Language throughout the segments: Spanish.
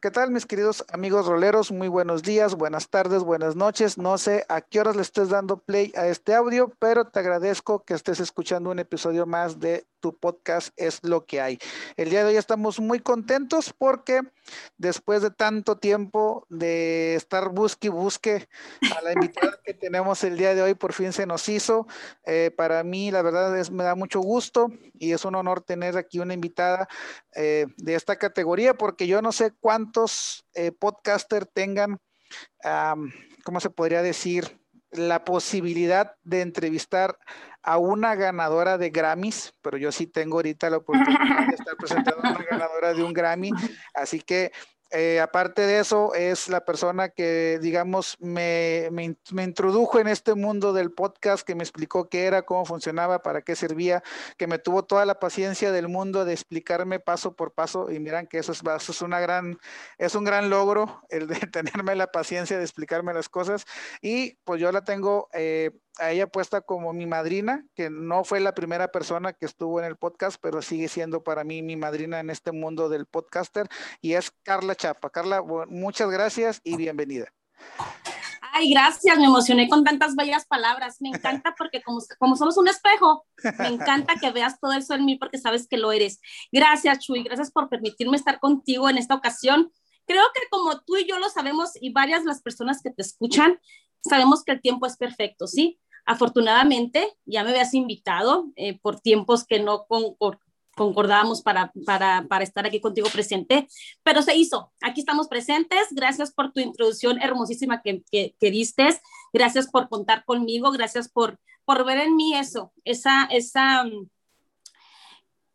¿Qué tal mis queridos amigos roleros? Muy buenos días, buenas tardes, buenas noches. No sé a qué horas le estés dando play a este audio, pero te agradezco que estés escuchando un episodio más de tu podcast Es lo que hay. El día de hoy estamos muy contentos porque después de tanto tiempo de estar busque y busque a la invitada que tenemos el día de hoy, por fin se nos hizo. Eh, para mí, la verdad es, me da mucho gusto y es un honor tener aquí una invitada eh, de esta categoría porque yo no sé cuántos eh, podcasters tengan, ¿cómo se podría decir? La posibilidad de entrevistar a una ganadora de Grammys, pero yo sí tengo ahorita la oportunidad de estar presentando a una ganadora de un Grammy, así que eh, aparte de eso, es la persona que, digamos, me, me, introdujo en este mundo del podcast, que me explicó qué era, cómo funcionaba, para qué servía, que me tuvo toda la paciencia del mundo de explicarme paso por paso. Y miran que eso es, eso es, una gran, es un gran logro, el de tenerme la paciencia de explicarme las cosas. Y pues yo la tengo eh, a ella puesta como mi madrina, que no fue la primera persona que estuvo en el podcast, pero sigue siendo para mí mi madrina en este mundo del podcaster, y es Carla Chapa. Carla, muchas gracias y bienvenida. Ay, gracias, me emocioné con tantas bellas palabras. Me encanta porque como, como somos un espejo, me encanta que veas todo eso en mí porque sabes que lo eres. Gracias, Chuy, gracias por permitirme estar contigo en esta ocasión. Creo que como tú y yo lo sabemos y varias las personas que te escuchan, sabemos que el tiempo es perfecto, ¿sí? Afortunadamente, ya me habías invitado eh, por tiempos que no con, concordábamos para, para, para, estar aquí contigo presente, pero se hizo. Aquí estamos presentes. Gracias por tu introducción hermosísima que, que, que diste. Gracias por contar conmigo. Gracias por, por ver en mí eso, esa, esa,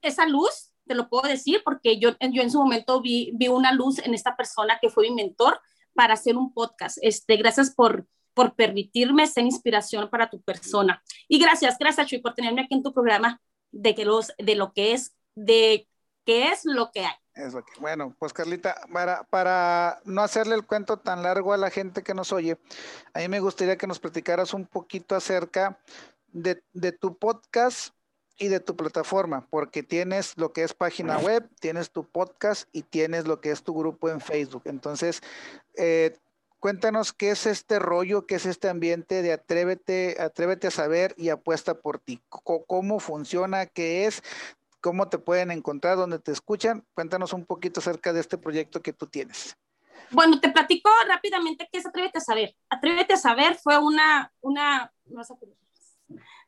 esa luz, te lo puedo decir, porque yo, yo en su momento vi, vi una luz en esta persona que fue mi mentor para hacer un podcast. Este, gracias por, por permitirme ser inspiración para tu persona. Y gracias, gracias Chuy por tenerme aquí en tu programa de, que los, de lo que es, de qué es lo que hay. bueno, pues Carlita, para, para no hacerle el cuento tan largo a la gente que nos oye, a mí me gustaría que nos platicaras un poquito acerca de, de tu podcast y de tu plataforma, porque tienes lo que es página web, tienes tu podcast y tienes lo que es tu grupo en Facebook. Entonces, eh, Cuéntanos qué es este rollo, qué es este ambiente de atrévete, atrévete a saber y apuesta por ti. ¿Cómo funciona? ¿Qué es? ¿Cómo te pueden encontrar? ¿Dónde te escuchan? Cuéntanos un poquito acerca de este proyecto que tú tienes. Bueno, te platico rápidamente qué es Atrévete a Saber. Atrévete a Saber fue una, una,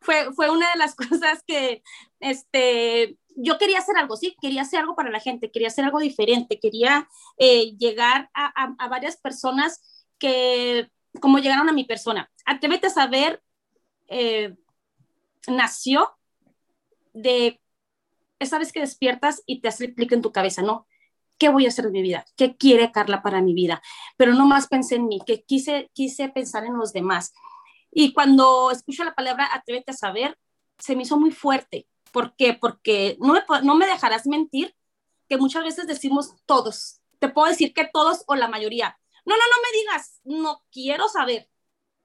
fue, fue una de las cosas que, este, yo quería hacer algo, sí, quería hacer algo para la gente, quería hacer algo diferente, quería eh, llegar a, a, a varias personas que, como llegaron a mi persona. Atrévete a saber, eh, nació de esa vez que despiertas y te hace clic en tu cabeza, ¿no? ¿Qué voy a hacer en mi vida? ¿Qué quiere Carla para mi vida? Pero no más pensé en mí, que quise, quise pensar en los demás. Y cuando escucho la palabra atrévete a saber, se me hizo muy fuerte. ¿Por qué? Porque no me, no me dejarás mentir que muchas veces decimos todos. Te puedo decir que todos o la mayoría, no, no, no me digas, no quiero saber,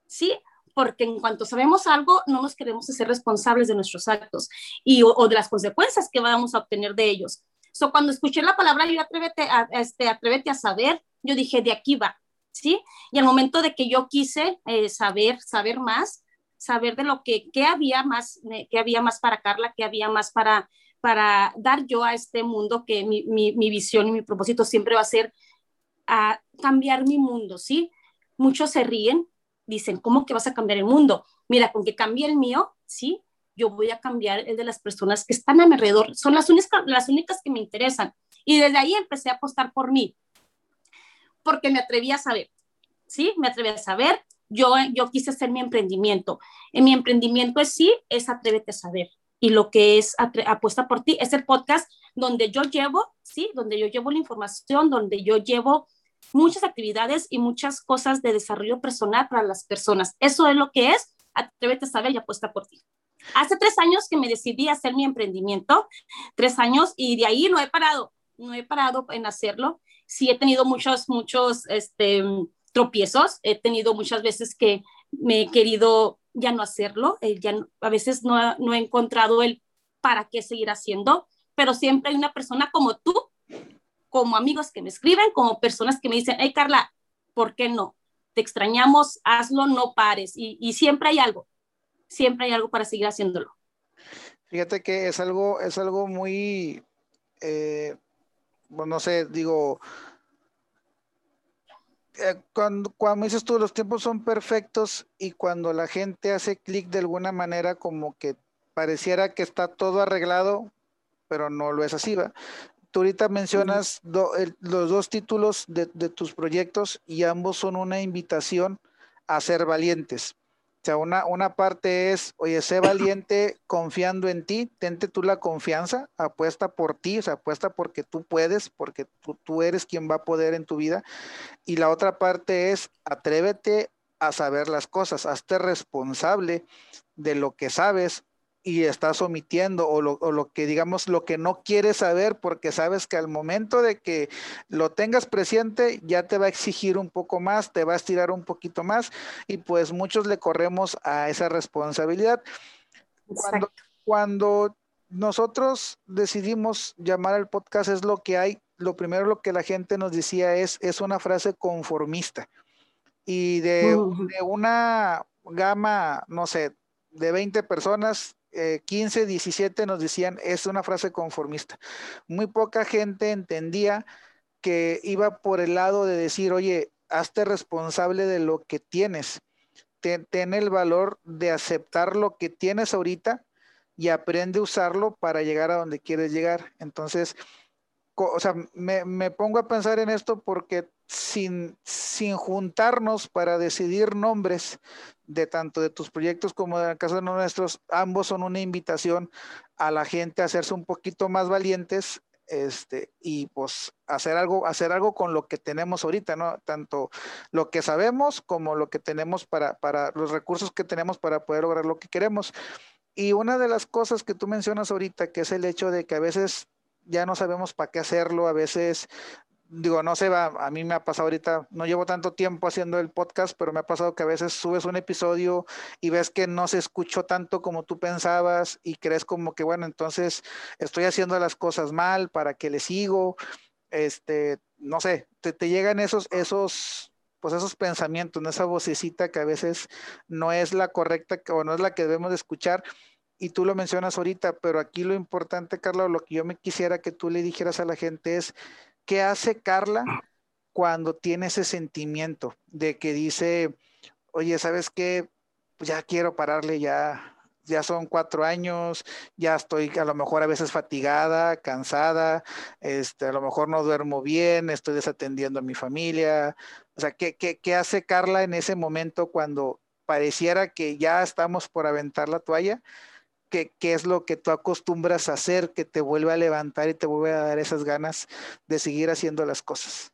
¿sí? Porque en cuanto sabemos algo, no nos queremos ser responsables de nuestros actos y, o, de las consecuencias que vamos a obtener de ellos. So, cuando escuché la palabra, yo atrévete a, este, atrévete a saber, yo dije, de aquí va, ¿sí? Y al momento de que yo quise eh, saber, saber más, saber de lo que, qué había más, qué había más para Carla, qué había más para, para dar yo a este mundo, que mi, mi, mi visión y mi propósito siempre va a ser a cambiar mi mundo, ¿sí? Muchos se ríen, dicen, ¿cómo que vas a cambiar el mundo? Mira, con que cambie el mío, ¿sí? Yo voy a cambiar el de las personas que están a mi alrededor. Son las únicas, las únicas que me interesan. Y desde ahí empecé a apostar por mí, porque me atreví a saber, ¿sí? Me atreví a saber. Yo, yo quise hacer mi emprendimiento. En mi emprendimiento es sí, es atrévete a saber. Y lo que es apuesta por ti es el podcast donde yo llevo, ¿sí? Donde yo llevo la información, donde yo llevo muchas actividades y muchas cosas de desarrollo personal para las personas. Eso es lo que es Atrévete a saber y apuesta por ti. Hace tres años que me decidí a hacer mi emprendimiento, tres años, y de ahí no he parado, no he parado en hacerlo. Sí he tenido muchos, muchos este, tropiezos, he tenido muchas veces que me he querido ya no hacerlo, eh, ya a veces no, no he encontrado el para qué seguir haciendo, pero siempre hay una persona como tú como amigos que me escriben, como personas que me dicen, hey Carla, ¿por qué no? Te extrañamos, hazlo, no pares. Y, siempre hay algo, siempre hay algo para seguir haciéndolo. Fíjate que es algo, es algo muy, eh, no sé, digo, eh, cuando, cuando dices tú, los tiempos son perfectos y cuando la gente hace clic de alguna manera como que pareciera que está todo arreglado, pero no lo es así, ¿va? Tú ahorita mencionas los dos títulos de, tus proyectos y ambos son una invitación a ser valientes. O sea, una, una parte es, oye, sé valiente confiando en ti, tente tú la confianza, apuesta por ti, o sea, apuesta porque tú puedes, porque tú, tú eres quien va a poder en tu vida. Y la otra parte es, atrévete a saber las cosas, hazte responsable de lo que sabes y estás omitiendo o lo, que digamos lo que no quieres saber porque sabes que al momento de que lo tengas presente ya te va a exigir un poco más, te va a estirar un poquito más y pues muchos le corremos a esa responsabilidad. Cuando, cuando nosotros decidimos llamar al podcast es lo que hay, lo primero lo que la gente nos decía es, es una frase conformista. Y de, de una gama, no sé, de 20 personas, 15, eh, 17 nos decían, es una frase conformista. Muy poca gente entendía que iba por el lado de decir, oye, hazte responsable de lo que tienes. Ten, el valor de aceptar lo que tienes ahorita y aprende a usarlo para llegar a donde quieres llegar. Entonces, o sea, me, me pongo a pensar en esto porque sin, sin juntarnos para decidir nombres de tanto de tus proyectos como de caso de nuestros, ambos son una invitación a la gente a hacerse un poquito más valientes este, y pues hacer algo, hacer algo con lo que tenemos ahorita, ¿no? Tanto lo que sabemos como lo que tenemos para, para los recursos que tenemos para poder lograr lo que queremos. Y una de las cosas que tú mencionas ahorita, que es el hecho de que a veces ya no sabemos para qué hacerlo, a veces digo, no sé, a mí me ha pasado ahorita, no llevo tanto tiempo haciendo el podcast, pero me ha pasado que a veces subes un episodio y ves que no se escuchó tanto como tú pensabas y crees como que, bueno, entonces estoy haciendo las cosas mal, ¿para que le sigo? Este, no sé, te, llegan esos, esos, pues esos pensamientos, esa vocecita que a veces no es la correcta o no es la que debemos de escuchar. Y tú lo mencionas ahorita, pero aquí lo importante, Carlos, lo que yo me quisiera que tú le dijeras a la gente es, ¿Qué hace Carla cuando tiene ese sentimiento de que dice, oye, ¿sabes qué? Pues ya quiero pararle, ya, ya son cuatro años, ya estoy a lo mejor a veces fatigada, cansada, este, a lo mejor no duermo bien, estoy desatendiendo a mi familia. O sea, ¿qué, qué, qué hace Carla en ese momento cuando pareciera que ya estamos por aventar la toalla? Qué, es lo que tú acostumbras a hacer que te vuelve a levantar y te vuelve a dar esas ganas de seguir haciendo las cosas.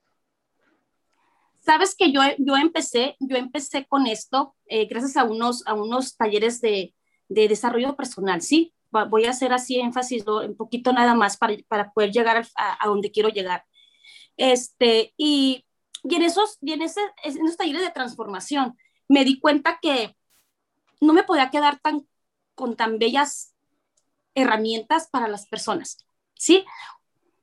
Sabes que yo, yo empecé, yo empecé con esto eh, gracias a unos, a unos talleres de, de desarrollo personal, ¿sí? Voy a hacer así énfasis un poquito nada más para, para poder llegar a, a, donde quiero llegar. Este, y, y, en, esos, y en, ese, en esos talleres de transformación me di cuenta que no me podía quedar tan con tan bellas herramientas para las personas, ¿sí?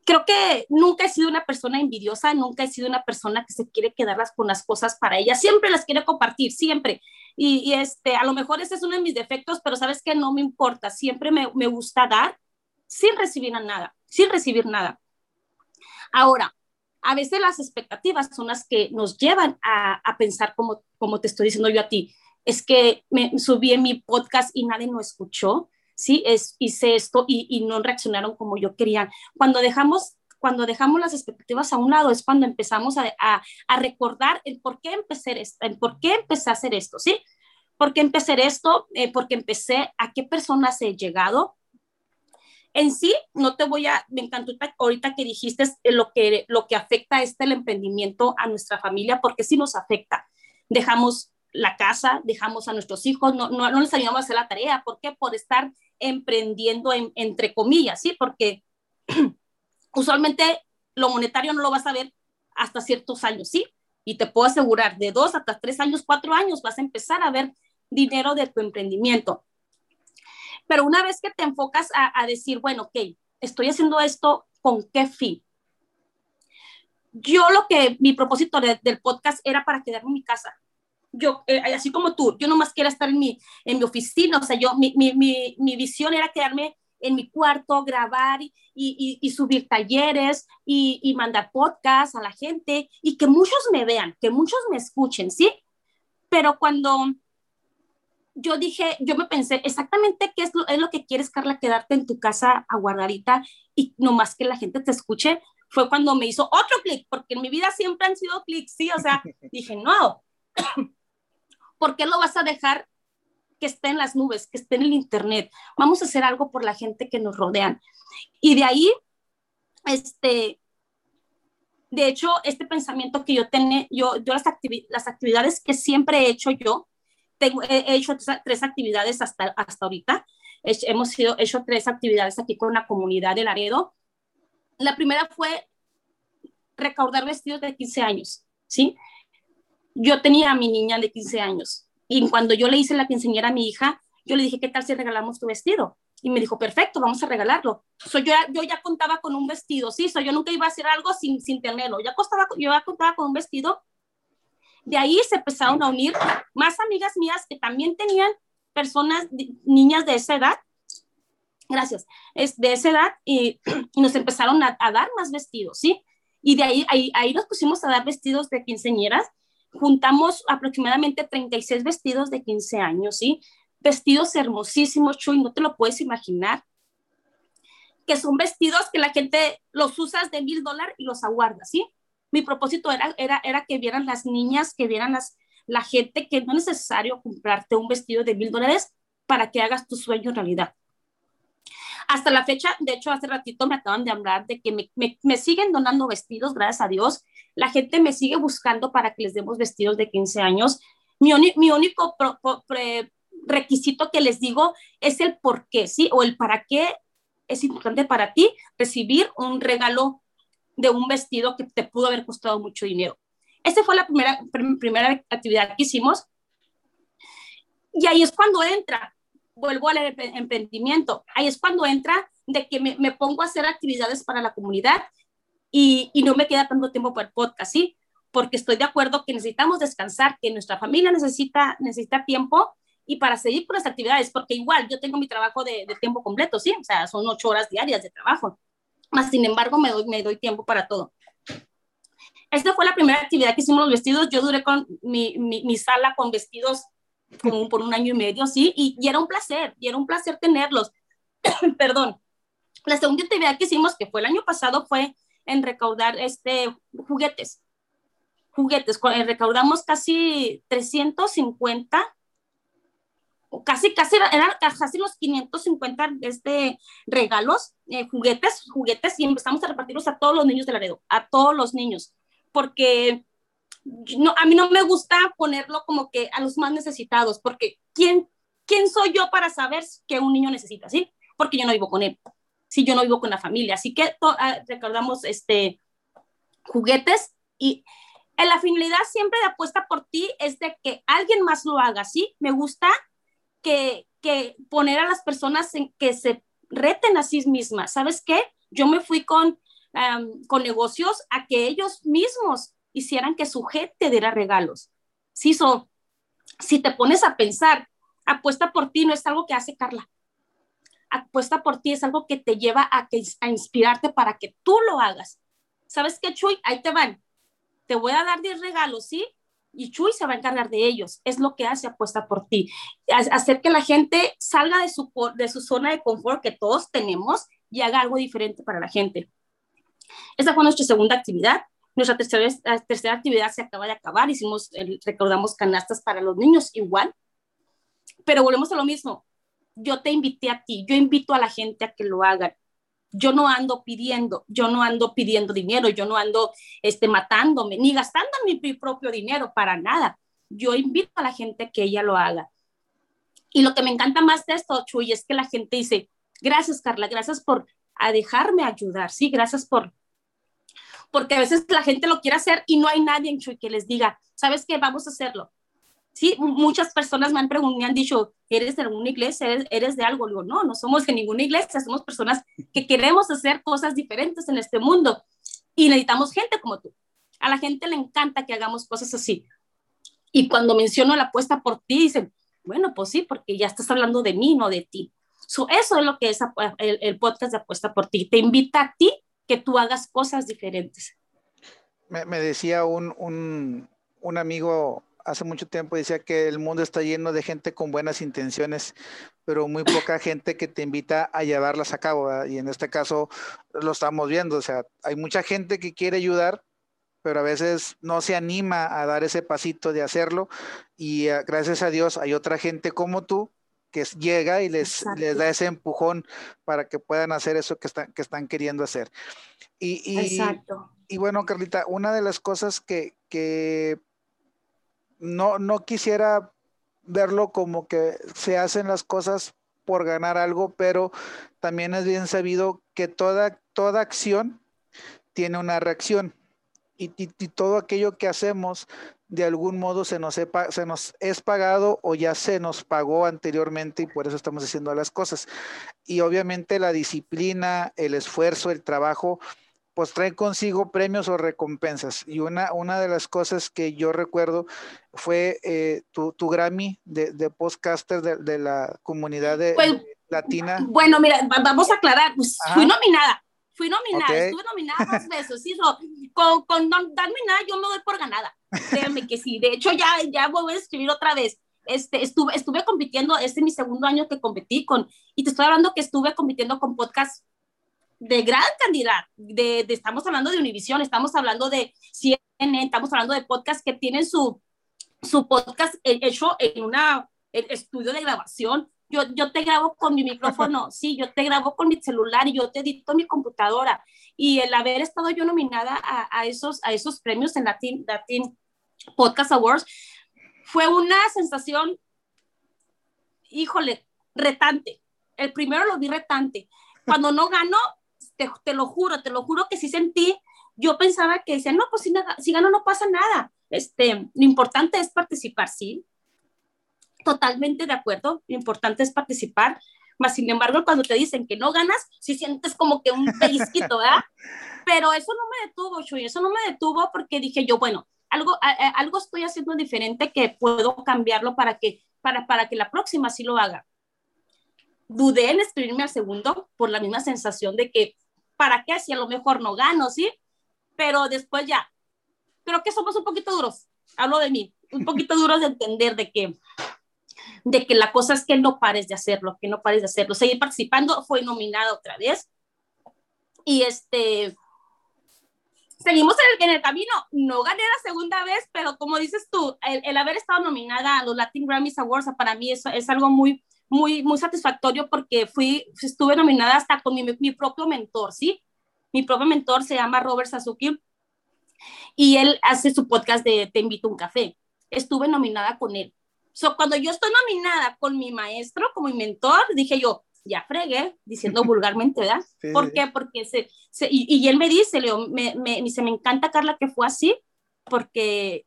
Creo que nunca he sido una persona envidiosa, nunca he sido una persona que se quiere quedarlas con las cosas para ella, siempre las quiere compartir, siempre. Y, este, a lo mejor ese es uno de mis defectos, pero sabes que no me importa, siempre me, me gusta dar sin recibir nada, sin recibir nada. Ahora, a veces las expectativas son las que nos llevan a, a pensar como, como te estoy diciendo yo a ti es que me subí en mi podcast y nadie lo escuchó, ¿sí? Es, hice esto y, no reaccionaron como yo quería. Cuando dejamos, cuando dejamos las expectativas a un lado es cuando empezamos a, recordar el por qué empecé esto, el por qué empecé a hacer esto, ¿sí? ¿Por qué empecé esto? Eh, porque empecé a qué personas he llegado, en sí, no te voy a, me encantó ahorita que dijiste lo que, lo que afecta este el emprendimiento a nuestra familia, porque sí nos afecta. Dejamos la casa, dejamos a nuestros hijos, no, no, no les ayudamos a hacer la tarea. ¿Por qué? Por estar emprendiendo entre comillas, ¿sí? Porque usualmente lo monetario no lo vas a ver hasta ciertos años, ¿sí? Y te puedo asegurar, de dos hasta tres años, cuatro años, vas a empezar a ver dinero de tu emprendimiento. Pero una vez que te enfocas a, decir, bueno, ok, estoy haciendo esto, ¿con qué fin? yo lo que mi propósito del podcast era para quedarme en mi casa. Yo, eh, así como tú, yo nomás quería estar en mi, en mi oficina, o sea, yo, mi, mi, mi, mi visión era quedarme en mi cuarto, grabar y, y, y subir talleres y, y, mandar podcasts a la gente y que muchos me vean, que muchos me escuchen, ¿sí? Pero cuando yo dije, yo me pensé exactamente qué es lo, es lo que quieres, Carla, quedarte en tu casa aguardadita y nomás que la gente te escuche, fue cuando me hizo otro clic, porque en mi vida siempre han sido clics, sí, o sea, dije, no, ¿por qué lo vas a dejar que esté en las nubes, que esté en el Internet? Vamos a hacer algo por la gente que nos rodean. Y de ahí, este, de hecho, este pensamiento que yo tenía, yo, las, las actividades que siempre he hecho yo, tengo, he hecho tres, actividades hasta, hasta ahorita. hemos sido, hecho tres actividades aquí con la comunidad de Laredo la primera fue recaudar vestidos de 15 años, ¿sí? Yo tenía a mi niña de 15 años y cuando yo le hice la quinceañera a mi hija, yo le dije, ¿qué tal si regalamos tu vestido? Y me dijo, perfecto, vamos a regalarlo. So, yo, yo ya contaba con un vestido, sí, so, yo nunca iba a hacer algo sin, sin tenerlo. Ya costaba, yo ya contaba con un vestido. De ahí se empezaron a unir más amigas mías que también tenían personas, niñas de esa edad, gracias, es de esa edad y, nos empezaron a, dar más vestidos, ¿sí? Y de ahí, ahí, ahí nos pusimos a dar vestidos de quinceñeras, juntamos aproximadamente 36 vestidos de 15 años, ¿sí? Vestidos hermosísimos, Chuy, no te lo puedes imaginar, que son vestidos que la gente los usas de mil dólares y los aguarda, ¿sí? Mi propósito era, era, era que vieran las niñas, que vieran las, la gente que no es necesario comprarte un vestido de mil dólares para que hagas tu sueño realidad. Hasta la fecha, de hecho, hace ratito me acaban de hablar de que me, siguen donando vestidos, gracias a Dios. La gente me sigue buscando para que les demos vestidos de 15 años. Mi, mi único requisito que les digo es el por qué, ¿sí? O el para qué es importante para ti recibir un regalo de un vestido que te pudo haber costado mucho dinero. Esa fue la primera, primera actividad que hicimos. Y ahí es cuando entra vuelvo al emprendimiento. Ahí es cuando entra de que me, pongo a hacer actividades para la comunidad y, no me queda tanto tiempo para el podcast, ¿sí? Porque estoy de acuerdo que necesitamos descansar, que nuestra familia necesita, necesita tiempo y para seguir con las actividades, porque igual yo tengo mi trabajo de, tiempo completo, ¿sí? O sea, son ocho horas diarias de trabajo. Más sin embargo, me doy, me doy tiempo para todo. Esta fue la primera actividad que hicimos los vestidos. Yo duré con mi, mi, mi sala con vestidos como por un año y medio, sí, y, y era un placer, y era un placer tenerlos. Perdón. La segunda actividad que hicimos, que fue el año pasado, fue en recaudar este, juguetes. Juguetes, eh, recaudamos casi 350 casi, casi, eran casi los 550 este, regalos, eh, juguetes, juguetes, y empezamos a repartirlos a todos los niños de Laredo, a todos los niños, porque no, a mí no me gusta ponerlo como que a los más necesitados, porque ¿quién, ¿quién soy yo para saber que un niño necesita, sí? Porque yo no vivo con él, sí, yo no vivo con la familia, así que ah, recordamos este, juguetes y en la finalidad siempre de apuesta por ti es de que alguien más lo haga, ¿sí? Me gusta que, que poner a las personas en que se reten a sí mismas. ¿Sabes qué? Yo me fui con, con negocios a que ellos mismos hicieran que su gente diera regalos. Sí, so, si te pones a pensar, apuesta por ti no es algo que hace Carla. Apuesta por ti es algo que te lleva a, que, a inspirarte para que tú lo hagas. ¿Sabes qué, Chuy? Ahí te van. Te voy a dar 10 regalos, ¿sí? Y Chuy se va a encargar de ellos. Es lo que hace apuesta por ti. Hacer que la gente salga de su, de su zona de confort que todos tenemos y haga algo diferente para la gente. Esa fue nuestra segunda actividad. Nuestra tercera, tercera actividad se acaba de acabar, hicimos, recordamos canastas para los niños igual, pero volvemos a lo mismo. Yo te invité a ti, yo invito a la gente a que lo hagan. Yo no ando pidiendo, yo no ando pidiendo dinero, yo no ando este, matándome, ni gastando mi, propio dinero para nada. Yo invito a la gente a que ella lo haga. Y lo que me encanta más de esto, Chuy, es que la gente dice, gracias Carla, gracias por a dejarme ayudar, sí, gracias por, porque a veces la gente lo quiere hacer y no hay nadie en Chuy que les diga, ¿sabes qué? Vamos a hacerlo. Sí, muchas personas me han preguntado, me han dicho, ¿eres de alguna iglesia? ¿Eres, de algo? Digo, no, no somos de ninguna iglesia, somos personas que queremos hacer cosas diferentes en este mundo y necesitamos gente como tú. A la gente le encanta que hagamos cosas así. Y cuando menciono la apuesta por ti, dicen, bueno, pues sí, porque ya estás hablando de mí, no de ti. eso es lo que es el, podcast de apuesta por ti. Te invita a ti que tú hagas cosas diferentes. Me, decía un, un, un amigo hace mucho tiempo decía que el mundo está lleno de gente con buenas intenciones, pero muy poca gente que te invita a llevarlas a cabo. Y en este caso lo estamos viendo. O sea, hay mucha gente que quiere ayudar, pero a veces no se anima a dar ese pasito de hacerlo. Y ah, gracias a Dios hay otra gente como tú que llega y les, les da ese empujón para que puedan hacer eso que están, que están queriendo hacer. Y, y, Exacto. y bueno, Carlita, una de las cosas que, que no, no quisiera verlo como que se hacen las cosas por ganar algo, pero también es bien sabido que toda, toda acción tiene una reacción y, todo aquello que hacemos de algún modo se nos, se nos es pagado o ya se nos pagó anteriormente y por eso estamos haciendo las cosas. Y obviamente la disciplina, el esfuerzo, el trabajo, pues trae consigo premios o recompensas. Y una, una de las cosas que yo recuerdo fue eh, tu, tu, Grammy de, de podcaster de, la comunidad de, pues, latina. Bueno, mira, vamos a aclarar, pues, fui nominada, fui nominada, estuve nominada dos veces, ¿sí? con, con nominada yo me doy por ganada, créeme que sí, de hecho ya, ya voy a escribir otra vez. Este, estuve, estuve compitiendo, este es mi segundo año que competí con, y te estoy hablando que estuve compitiendo con podcast de gran cantidad, de, estamos hablando de Univision, estamos hablando de CNN, estamos hablando de podcasts que tienen su, su podcast hecho en un estudio de grabación. Yo, yo te grabo con mi micrófono, sí, yo te grabo con mi celular y yo te edito mi computadora. Y el haber estado yo nominada a, a esos, a esos premios en Latin, Latin Podcast Awards fue una sensación, híjole, retante. El primero lo vi retante. Cuando no ganó, te, lo juro, te lo juro que sí sentí, yo pensaba que decía, no, pues si, si gano no pasa nada, este, lo importante es participar, sí, totalmente de acuerdo, lo importante es participar, más sin embargo, cuando te dicen que no ganas, sí sientes como que un pellizquito, ¿verdad? Pero eso no me detuvo, Chuy, eso no me detuvo porque dije yo, bueno, algo, algo estoy haciendo diferente que puedo cambiarlo para que, para, para que la próxima sí lo haga. Dudé en escribirme al segundo por la misma sensación de que ¿para qué? Si a lo mejor no gano, ¿sí? Pero después ya, creo que somos un poquito duros, hablo de mí, un poquito duros de entender de que, de que la cosa es que no pares de hacerlo, que no pares de hacerlo. Seguir participando, fue nominada otra vez. Y este, seguimos en el, en el, camino. No gané la segunda vez, pero como dices tú, el, haber estado nominada a los Latin Grammys Awards para mí eso es algo muy, muy, muy satisfactorio porque fui, estuve nominada hasta con mi, mi propio mentor, ¿sí? Mi propio mentor se llama Robert Sasuki y él hace su podcast de Te invito a un café. Estuve nominada con él. So, cuando yo estoy nominada con mi maestro, como mi mentor, dije yo, ya fregué, diciendo vulgarmente, ¿verdad? ¿Por qué? Porque se, se y, y, él me dice, Leo, me, me, dice, me encanta, Carla, que fue así, porque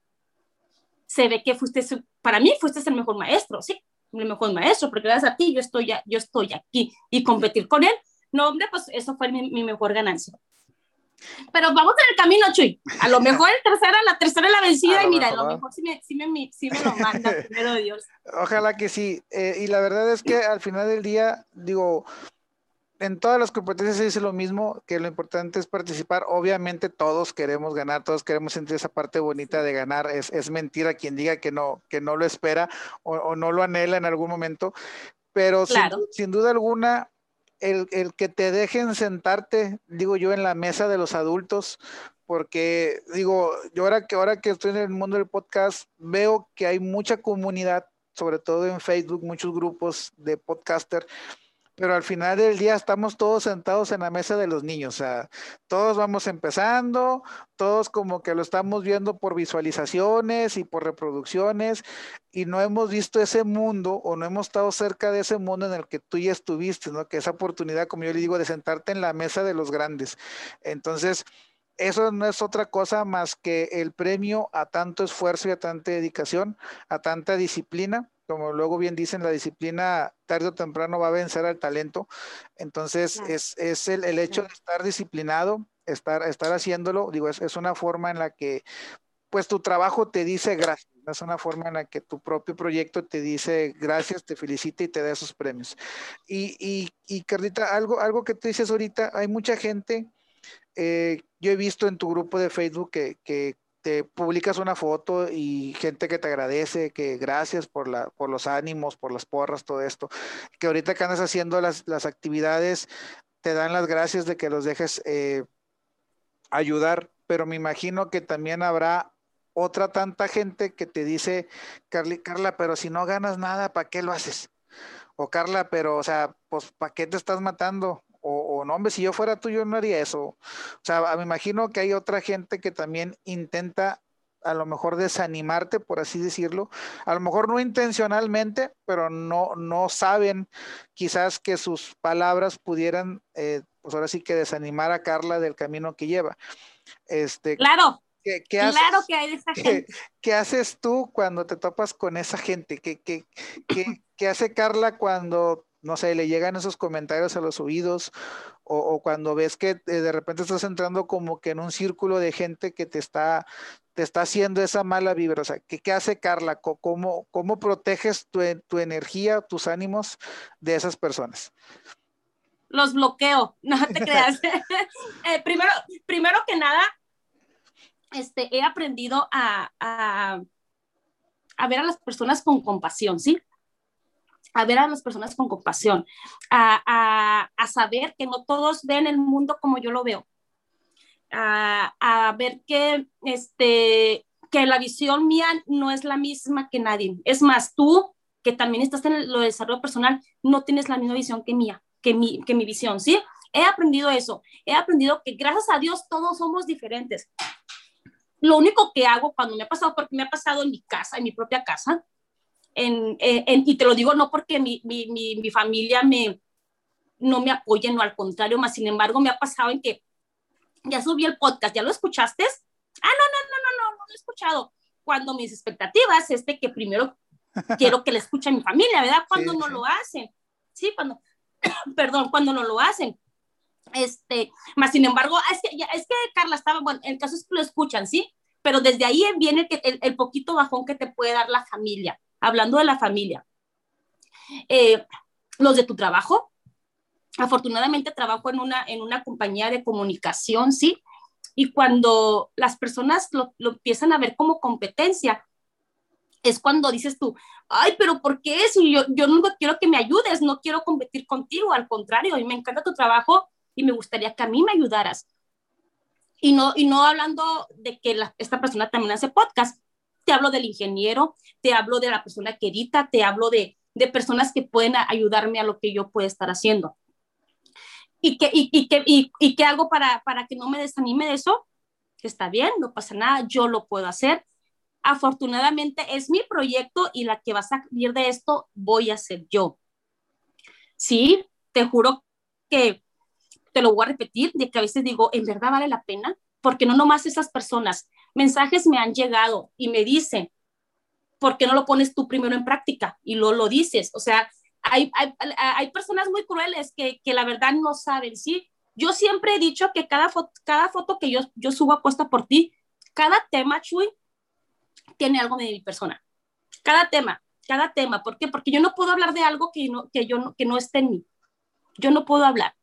se ve que fuiste, para mí fuiste el mejor maestro, ¿sí? el mejor maestro, porque gracias a ti yo estoy, yo estoy aquí y competir con él, no, hombre, pues eso fue mi, mi mejor ganancia. Pero vamos en el camino, Chuy. A lo mejor el tercera, la tercera es la vencida y mira, a lo mejor sí me, sí me, sí me lo manda primero Dios. Ojalá que sí. Eh, y la verdad es que al final del día, digo, en todas las competencias se dice lo mismo, que lo importante es participar. Obviamente todos queremos ganar, todos queremos sentir esa parte bonita de ganar. Es, es mentira quien diga que no, que no lo espera o, no lo anhela en algún momento. Pero sin, duda alguna, el, el, que te dejen sentarte, digo yo, en la mesa de los adultos, porque digo, yo ahora que, ahora que estoy en el mundo del podcast, veo que hay mucha comunidad, sobre todo en Facebook, muchos grupos de podcaster pero al final del día estamos todos sentados en la mesa de los niños, todos vamos empezando, todos como que lo estamos viendo por visualizaciones y por reproducciones y no hemos visto ese mundo o no hemos estado cerca de ese mundo en el que tú ya estuviste, ¿no? Que esa oportunidad, como yo le digo, de sentarte en la mesa de los grandes. Entonces, eso no es otra cosa más que el premio a tanto esfuerzo y a tanta dedicación, a tanta disciplina como luego bien dicen, la disciplina tarde o temprano va a vencer al talento. Entonces, es, el, hecho de estar disciplinado, estar, estar haciéndolo. Digo, es, es una forma en la que pues tu trabajo te dice gracias. Es una forma en la que tu propio proyecto te dice gracias, te felicita y te da esos premios. Y, y, y Carlita, algo, algo que tú dices ahorita, hay mucha gente, eh, yo he visto en tu grupo de Facebook que, que te publicas una foto y gente que te agradece, que gracias por, la, por los ánimos, por las porras, todo esto, que ahorita que andas haciendo las, las actividades, te dan las gracias de que los dejes eh, ayudar, pero me imagino que también habrá otra tanta gente que te dice, Carla, pero si no ganas nada, ¿para qué lo haces? O Carla, pero, o sea, pues, ¿para qué te estás matando? O, no, hombre, si yo fuera tú, yo no haría eso. O sea, me imagino que hay otra gente que también intenta a lo mejor desanimarte, por así decirlo, a lo mejor no intencionalmente, pero no, no saben quizás que sus palabras pudieran, eh, pues ahora sí que desanimar a Carla del camino que lleva. Este, claro, claro que hay esa gente. ¿qué, haces tú cuando te topas con esa gente? ¿Qué, qué, qué, hace Carla cuando, no sé, le llegan esos comentarios a los oídos? O, cuando ves que eh, de repente estás entrando como que en un círculo de gente que te está, te está haciendo esa mala vibra. O sea, ¿qué, qué hace Carla? ¿Cómo, cómo proteges tu, tu energía, tus ánimos de esas personas? los bloqueo, no te creas. Eh, primero, primero que nada, este, he aprendido a, a, ver a las personas con compasión, ¿sí? A ver a las personas con compasión, a, a saber que no todos ven el mundo como yo lo veo, a, ver que, este, que la visión mía no es la misma que nadie. Es más, tú, que también estás en lo de desarrollo personal, no tienes la misma visión que mía, que mi, que mi visión, ¿sí? He aprendido eso, he aprendido que gracias a Dios todos somos diferentes lo único que hago cuando me ha pasado, porque me ha pasado en mi casa, en mi propia casa, en, en, y te lo digo no porque mi, mi, mi, familia me, no me apoye, no al contrario, más sin embargo me ha pasado en que ya subí el podcast, ¿ya lo escuchaste? Ah, no, no, no, no, no, no lo he escuchado. Cuando mis expectativas es de que primero quiero que le escuche a mi familia, ¿verdad? Cuando no lo hacen. Sí, cuando, perdón, cuando no lo hacen. Este, más sin embargo, es que, es que Carla estaba, bueno, el caso es que lo escuchan, ¿sí? Pero desde ahí viene el, el, poquito bajón que te puede dar la familia, hablando de la familia. Eh, los de tu trabajo, afortunadamente trabajo en una, en una compañía de comunicación, ¿sí? Y cuando las personas lo, lo empiezan a ver como competencia, es cuando dices tú, ay, pero ¿por qué? Si yo, yo nunca quiero que me ayudes, no quiero competir contigo, al contrario, y me encanta tu trabajo, y me gustaría que a mí me ayudaras. Y no, y no hablando de que esta persona también hace podcast, te hablo del ingeniero, te hablo de la persona que edita, te hablo de, de personas que pueden ayudarme a lo que yo pueda estar haciendo. ¿Y qué, y, y, y, y qué hago para, para que no me desanime de eso? Está bien, no pasa nada, yo lo puedo hacer. Afortunadamente es mi proyecto y la que va a salir de esto voy a ser yo. Sí, te juro que te lo voy a repetir, de que a veces digo, ¿en verdad vale la pena? Porque no nomás esas personas, mensajes me han llegado y me dicen, ¿por qué no lo pones tú primero en práctica? Y lo, lo dices, o sea, hay, hay, hay personas muy crueles que, que, la verdad no saben, ¿sí? Yo siempre he dicho que cada, foto, cada foto que yo, yo subo apuesta por ti, cada tema, Chuy, tiene algo de mi persona. Cada tema, cada tema. ¿Por qué? Porque yo no puedo hablar de algo que no, que yo que no esté en mí. Yo no puedo hablar.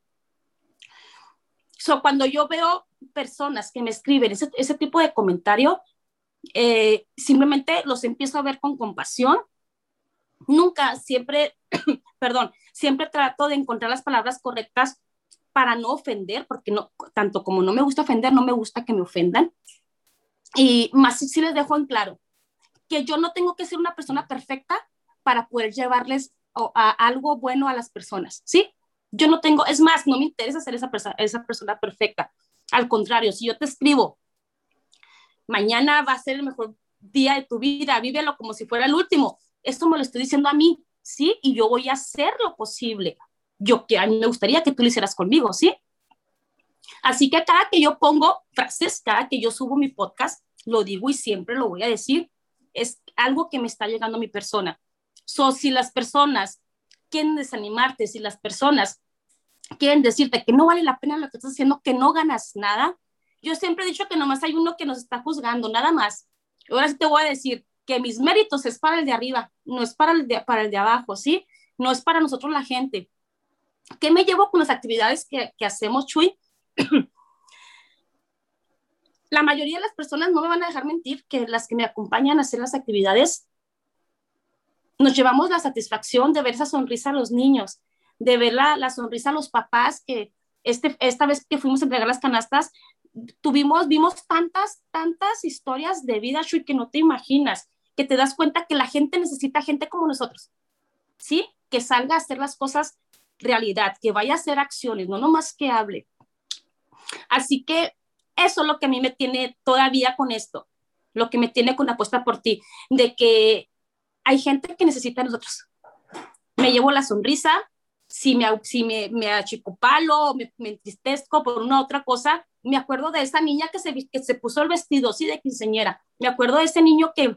So, cuando yo veo personas que me escriben ese, ese tipo de comentario, eh, simplemente los empiezo a ver con compasión. Nunca, siempre, perdón, siempre trato de encontrar las palabras correctas para no ofender, porque no, tanto como no me gusta ofender, no me gusta que me ofendan. Y más si les dejo en claro que yo no tengo que ser una persona perfecta para poder llevarles a algo bueno a las personas, ¿sí? Yo no tengo, es más, no me interesa ser esa, esa persona perfecta. Al contrario, si yo te escribo, mañana va a ser el mejor día de tu vida, vívelo como si fuera el último. Esto me lo estoy diciendo a mí, ¿sí? Y yo voy a hacer lo posible. Yo que a mí me gustaría que tú lo hicieras conmigo, ¿sí? Así que cada que yo pongo frases, cada que yo subo mi podcast, lo digo y siempre lo voy a decir, es algo que me está llegando a mi persona. So, si las personas quieren desanimarte, si las personas quieren decirte que no vale la pena lo que estás haciendo, que no ganas nada. Yo siempre he dicho que nomás hay uno que nos está juzgando, nada más. Ahora sí te voy a decir que mis méritos es para el de arriba, no es para el de, para el de abajo, ¿sí? No es para nosotros la gente. ¿Qué me llevo con las actividades que, que hacemos, Chuy? la mayoría de las personas no me van a dejar mentir que las que me acompañan a hacer las actividades, nos llevamos la satisfacción de ver esa sonrisa a los niños, de ver la, la sonrisa a los papás que este, esta vez que fuimos a entregar las canastas, tuvimos, vimos tantas, tantas historias de vida, Shui, que no te imaginas, que te das cuenta que la gente necesita gente como nosotros, ¿sí? Que salga a hacer las cosas realidad, que vaya a hacer acciones, no nomás que hable. Así que eso es lo que a mí me tiene todavía con esto, lo que me tiene con apuesta por ti, de que hay gente que necesita a nosotros. Me llevo la sonrisa, si me, si me, me achicopalo, me, me entristezco por una otra cosa, me acuerdo de esa niña que se, que se puso el vestido, sí, de quinceñera. Me acuerdo de ese niño que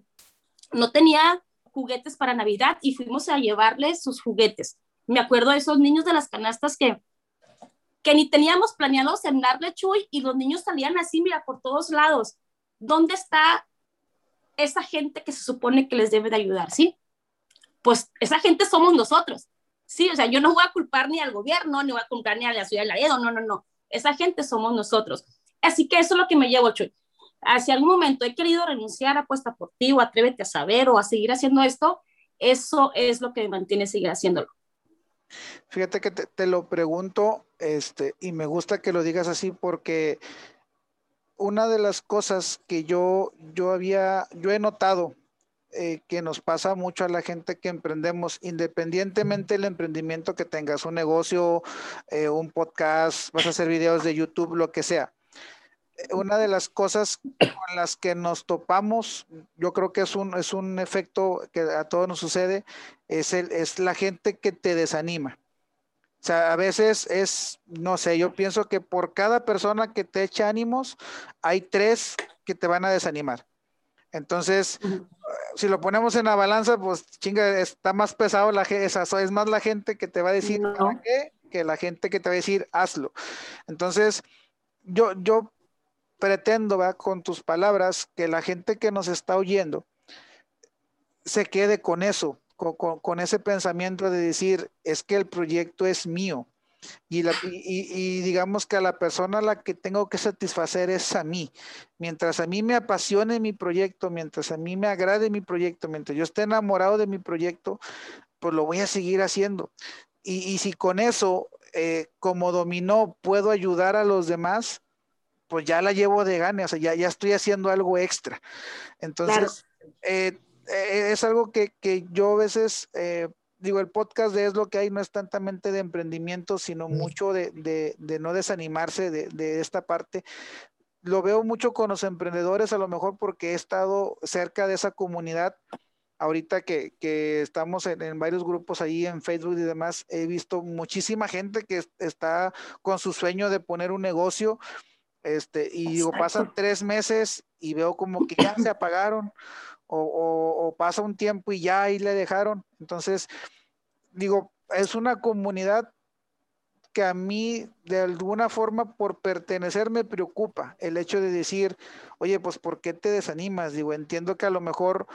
no tenía juguetes para Navidad y fuimos a llevarle sus juguetes. Me acuerdo de esos niños de las canastas que, que ni teníamos planeado cenarle chuy y los niños salían así, mira, por todos lados. ¿Dónde está esa gente que se supone que les debe de ayudar, sí? Pues esa gente somos nosotros, sí, o sea, yo no voy a culpar ni al gobierno, ni voy a culpar ni a la ciudad de Laredo, no, no, no, esa gente somos nosotros. Así que eso es lo que me llevo, Chuy. Hacia algún momento he querido renunciar a Apuesta por ti o Atrévete a Saber o a seguir haciendo esto, eso es lo que me mantiene seguir haciéndolo. Fíjate que te, te, lo pregunto, este, y me gusta que lo digas así porque una de las cosas que yo, yo había, yo he notado eh, que nos pasa mucho a la gente que emprendemos, independientemente del emprendimiento que tengas, un negocio, eh, un podcast, vas a hacer videos de YouTube, lo que sea. Una de las cosas con las que nos topamos, yo creo que es un, es un efecto que a todos nos sucede, es, el, es la gente que te desanima. O sea, a veces es, no sé, yo pienso que por cada persona que te echa ánimos, hay tres que te van a desanimar. Entonces, si lo ponemos en la balanza, pues chinga, está más pesado la esa, es más la gente que te va a decir no. qué que la gente que te va a decir hazlo. Entonces, yo, yo pretendo, ¿va? con tus palabras, que la gente que nos está oyendo se quede con eso, con, con, con ese pensamiento de decir, es que el proyecto es mío. Y, la, y, y, digamos que a la persona a la que tengo que satisfacer es a mí. Mientras a mí me apasione mi proyecto, mientras a mí me agrade mi proyecto, mientras yo esté enamorado de mi proyecto, pues lo voy a seguir haciendo. Y, y si con eso, eh, como dominó, puedo ayudar a los demás, pues ya la llevo de gane, o sea, ya, ya estoy haciendo algo extra. Entonces, claro. eh, eh, es algo que, que, yo a veces eh, digo, el podcast de Es lo que hay no es tantamente de emprendimiento, sino mucho de, de, de no desanimarse de, de, esta parte. Lo veo mucho con los emprendedores, a lo mejor porque he estado cerca de esa comunidad. Ahorita que, que estamos en, en, varios grupos ahí en Facebook y demás, he visto muchísima gente que está con su sueño de poner un negocio. Este, y digo, pasan tres meses y veo como que ya se apagaron o, o, o, pasa un tiempo y ya ahí le dejaron. Entonces, digo, es una comunidad que a mí de alguna forma por pertenecer me preocupa el hecho de decir, oye, pues ¿por qué te desanimas? Digo, entiendo que a lo mejor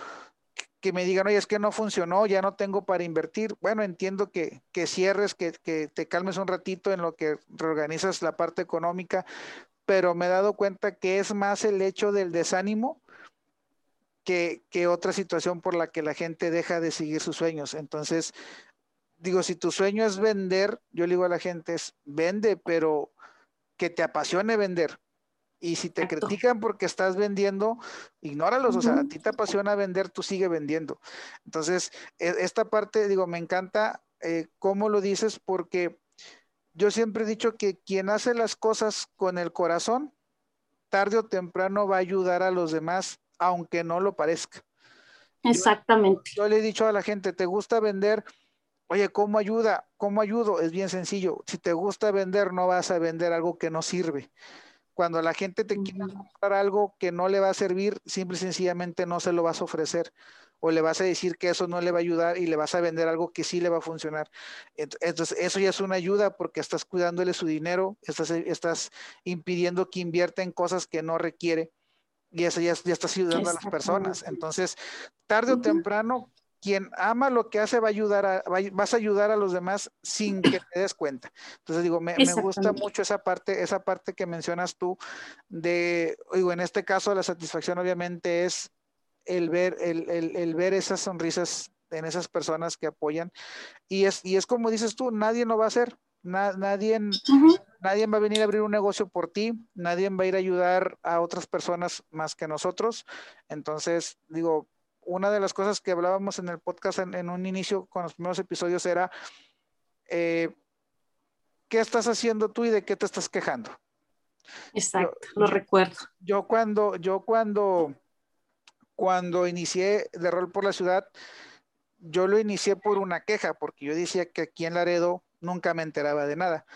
que me digan, oye, es que no funcionó, ya no tengo para invertir. Bueno, entiendo que, que cierres, que, que te calmes un ratito en lo que reorganizas la parte económica, pero me he dado cuenta que es más el hecho del desánimo que, que, otra situación por la que la gente deja de seguir sus sueños. Entonces, digo, si tu sueño es vender, yo le digo a la gente, es vende, pero que te apasione vender. Y si te Exacto. critican porque estás vendiendo, ignóralos. Uh -huh. O sea, a ti te apasiona vender, tú sigue vendiendo. Entonces, e, esta parte, digo, me encanta eh, cómo lo dices, porque yo siempre he dicho que quien hace las cosas con el corazón, tarde o temprano va a ayudar a los demás aunque no lo parezca. Exactamente. Yo, yo, le he dicho a la gente, ¿te gusta vender? Oye, ¿cómo ayuda? ¿Cómo ayudo? Es bien sencillo. Si te gusta vender, no vas a vender algo que no sirve. Cuando la gente te quiere comprar algo que no le va a servir, simple y sencillamente no se lo vas a ofrecer o le vas a decir que eso no le va a ayudar y le vas a vender algo que sí le va a funcionar. Entonces, eso ya es una ayuda porque estás cuidándole su dinero, estás, estás impidiendo que invierta en cosas que no requiere y eso ya, ya estás ayudando a las personas. Entonces, tarde o temprano, quien ama lo que hace va a ayudar a, vas a ayudar a los demás sin que te des cuenta. Entonces digo, me, me, gusta mucho esa parte, esa parte que mencionas tú de, digo, en este caso la satisfacción obviamente es el ver, el, el, el ver esas sonrisas en esas personas que apoyan. Y es, y es como dices tú, nadie lo va a hacer. nadie, nadie va a venir a abrir un negocio por ti, nadie va a ir a ayudar a otras personas más que nosotros. Entonces, digo, una de las cosas que hablábamos en el podcast en, un inicio con los primeros episodios era, eh, ¿qué estás haciendo tú y de qué te estás quejando? Exacto, lo recuerdo. Yo cuando, yo cuando cuando inicié de rol por la ciudad, yo lo inicié por una queja, porque yo decía que aquí en Laredo nunca me enteraba de nada.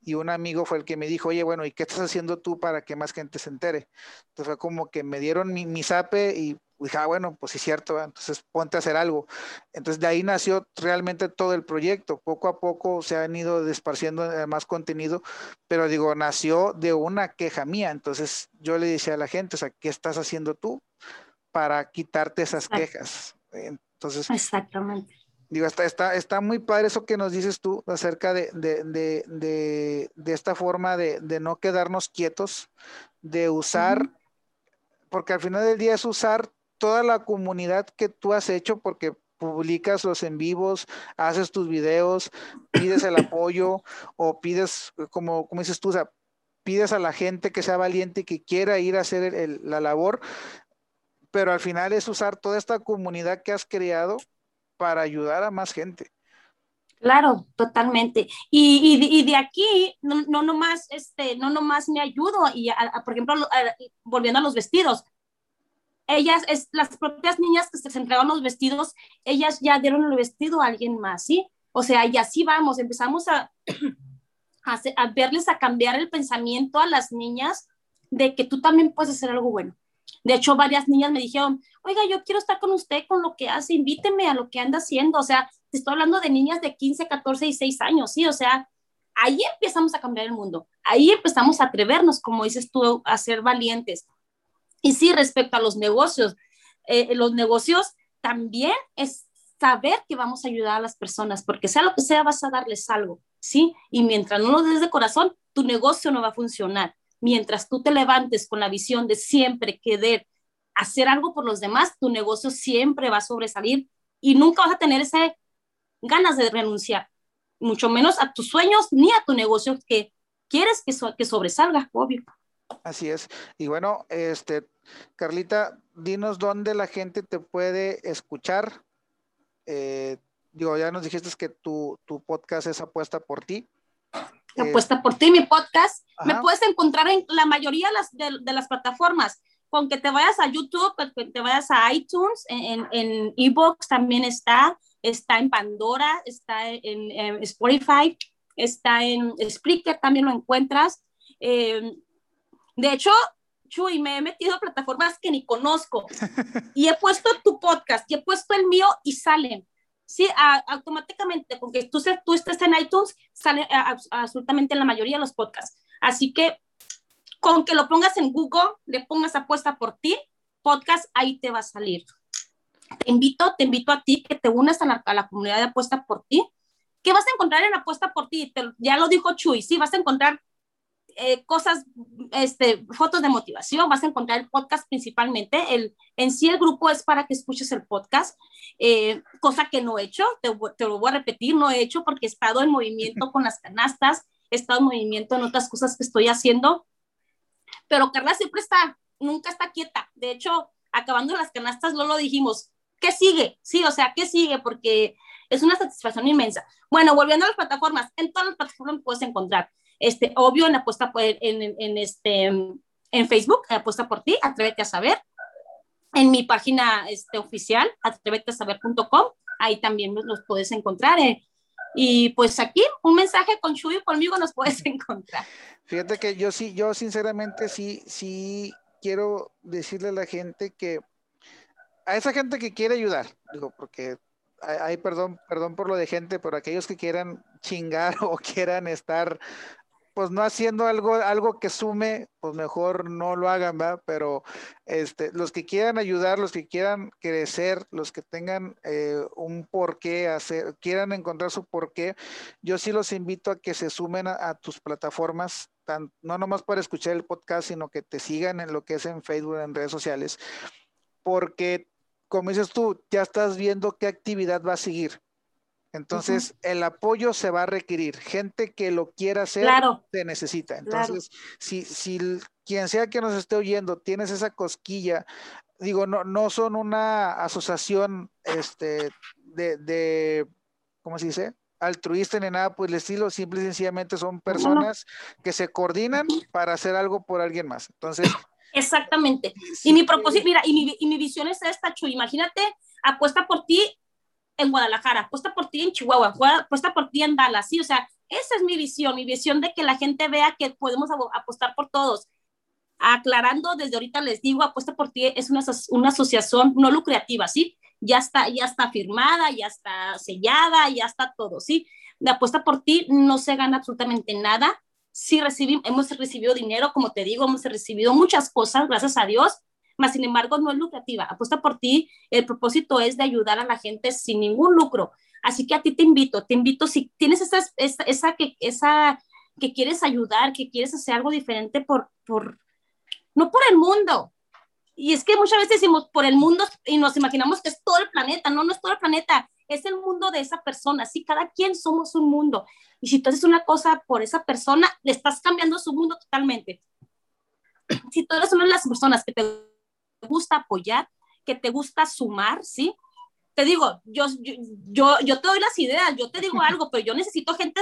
Y un amigo fue el que me dijo, oye, bueno, ¿y qué estás haciendo tú para que más gente se entere? Entonces fue como que me dieron mi, mi zape y dije, ah, bueno, pues sí cierto, entonces ponte a hacer algo. Entonces de ahí nació realmente todo el proyecto. Poco a poco se han ido desparciendo eh, más contenido, pero digo, nació de una queja mía. Entonces yo le decía a la gente, o sea, ¿qué estás haciendo tú? Para quitarte esas quejas. Entonces, exactamente. Digo, está, está, está muy padre eso que nos dices tú acerca de, de, de, de, esta forma de, no quedarnos quietos, de usar, porque al final del día es usar toda la comunidad que tú has hecho, porque publicas los en vivos, haces tus videos, pides el apoyo o pides, como, como dices tú, o sea, pides a la gente que sea valiente y que quiera ir a hacer la labor, pero al final es usar toda esta comunidad que has creado para ayudar a más gente. Claro, totalmente. Y, y, de aquí, no, no, nomás, este, no nomás me ayudo, y por ejemplo, volviendo a los vestidos, ellas, es, las propias niñas que se entregaron los vestidos, ellas ya dieron el vestido a alguien más, ¿sí? O sea, y así vamos, empezamos a, a, a verles a cambiar el pensamiento a las niñas de que tú también puedes hacer algo bueno. De hecho, varias niñas me dijeron, oiga, yo quiero estar con usted con lo que hace, invíteme a lo que anda haciendo. O sea, te estoy hablando de niñas de 15, 14 y 6 años, ¿sí? O sea, ahí empezamos a cambiar el mundo. Ahí empezamos a atrevernos, como dices tú, a ser valientes. Y sí, respecto a los negocios, eh, los negocios también es saber que vamos a ayudar a las personas, porque sea lo que sea, vas a darles algo, ¿sí? Y mientras no lo des de corazón, tu negocio no va a funcionar mientras tú te levantes con la visión de siempre querer hacer algo por los demás, tu negocio siempre va a sobresalir y nunca vas a tener esas ganas de renunciar, mucho menos a tus sueños ni a tu negocio que quieres que, que sobresalga, obvio. Así es. Y bueno, este, Carlita, dinos dónde la gente te puede escuchar. Eh, digo, ya nos dijiste que tu, tu podcast es apuesta por ti apuesta por ti, mi podcast. Me puedes encontrar en la mayoría de las, de, las plataformas. Con que te vayas a YouTube, que te vayas a iTunes, en, en Ebox también está, está en Pandora, está en, Spotify, está en Spreaker, también lo encuentras. Em, de hecho, Chuy, me he metido a plataformas que ni conozco y he puesto tu podcast y he puesto el mío y salen sí, automáticamente, porque tú, tú estés en iTunes, sale absolutamente en la mayoría de los podcasts. Así que con que lo pongas en Google, le pongas apuesta por ti, podcast, ahí te va a salir. Te invito, te invito a ti que te unas a la, comunidad de apuesta por ti. ¿Qué vas a encontrar en apuesta por ti? ya lo dijo Chuy, sí, vas a encontrar eh, cosas, este, fotos de motivación, vas a encontrar el podcast principalmente. El, en sí el grupo es para que escuches el podcast, eh, cosa que no he hecho, te, te, lo voy a repetir, no he hecho porque he estado en movimiento con las canastas, he estado en movimiento en otras cosas que estoy haciendo, pero Carla siempre está, nunca está quieta. De hecho, acabando las canastas, no lo dijimos, ¿qué sigue? Sí, o sea, ¿qué sigue? Porque es una satisfacción inmensa. Bueno, volviendo a las plataformas, en todas las plataformas puedes encontrar este, obvio, en apuesta en, en, este, en Facebook, apuesta por ti, atrévete a saber. En mi página este, oficial, atrévete a saber.com, ahí también los puedes encontrar. Eh, Y pues aquí un mensaje con Chuy conmigo nos puedes encontrar. Fíjate que yo sí, yo sinceramente sí, sí quiero decirle a la gente que a esa gente que quiere ayudar, digo, porque hay, perdón, perdón por lo de gente, pero aquellos que quieran chingar o quieran estar pues no haciendo algo, algo que sume, pues mejor no lo hagan, ¿verdad? Pero este, los que quieran ayudar, los que quieran crecer, los que tengan eh, un porqué hacer, quieran encontrar su porqué, yo sí los invito a que se sumen a, tus plataformas, tan, no nomás para escuchar el podcast, sino que te sigan en lo que es en Facebook, en redes sociales, porque como dices tú, ya estás viendo qué actividad va a seguir. Entonces, el apoyo se va a requerir. Gente que lo quiera hacer, se necesita. Entonces, si, si quien sea que nos esté oyendo, tienes esa cosquilla, digo, no, no son una asociación este, de, de, ¿cómo se dice? altruista ni nada pues el estilo, simple y sencillamente son personas que se coordinan para hacer algo por alguien más. Entonces, Exactamente. y mi propósito, mira, y mi, y mi visión es esta, Chuy, imagínate, apuesta por ti en Guadalajara, apuesta por ti en Chihuahua, apuesta por ti en Dallas, sí, o sea, esa es mi visión, mi visión de que la gente vea que podemos apostar por todos. Aclarando, desde ahorita les digo, apuesta por ti es una, una asociación no lucrativa, ¿sí? Ya está, ya está firmada, ya está sellada, ya está todo, ¿sí? La apuesta por ti no se gana absolutamente nada. Sí recibimos, hemos recibido dinero, como te digo, hemos recibido muchas cosas, gracias a Dios, más sin embargo no es lucrativa. Apuesta por ti, el propósito es de ayudar a la gente sin ningún lucro. Así que a ti te invito, te invito, si tienes esa, esa, esa, que, esa que quieres ayudar, que quieres hacer algo diferente por, por, no por el mundo. Y es que muchas veces decimos por el mundo y nos imaginamos que es todo el planeta, no, no es todo el planeta, es el mundo de esa persona, sí, cada quien somos un mundo. Y si tú haces una cosa por esa persona, le estás cambiando su mundo totalmente. Si tú eres una de las personas que te gusta apoyar, que te gusta sumar, ¿sí? Te digo, yo, yo, yo, te doy las ideas, yo te digo algo, pero yo necesito gente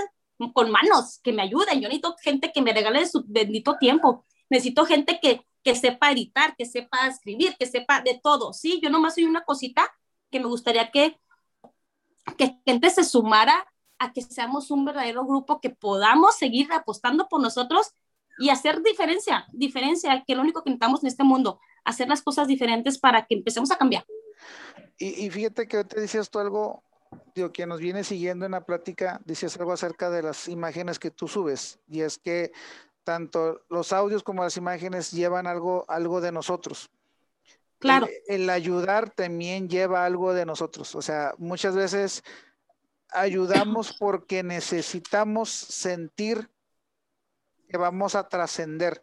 con manos que me ayuden, yo necesito gente que me regale su bendito tiempo, necesito gente que, que sepa editar, que sepa escribir, que sepa de todo, ¿sí? Yo nomás soy una cosita que me gustaría que, que gente se sumara a que seamos un verdadero grupo, que podamos seguir apostando por nosotros y hacer diferencia, diferencia, que lo único que necesitamos en este mundo, hacer las cosas diferentes para que empecemos a cambiar. Y, fíjate que te decías tú algo, digo, que nos viene siguiendo en la plática, decías algo acerca de las imágenes que tú subes, y es que tanto los audios como las imágenes llevan algo, algo de nosotros. Claro. El, el, ayudar también lleva algo de nosotros. O sea, muchas veces ayudamos porque necesitamos sentir que vamos a trascender.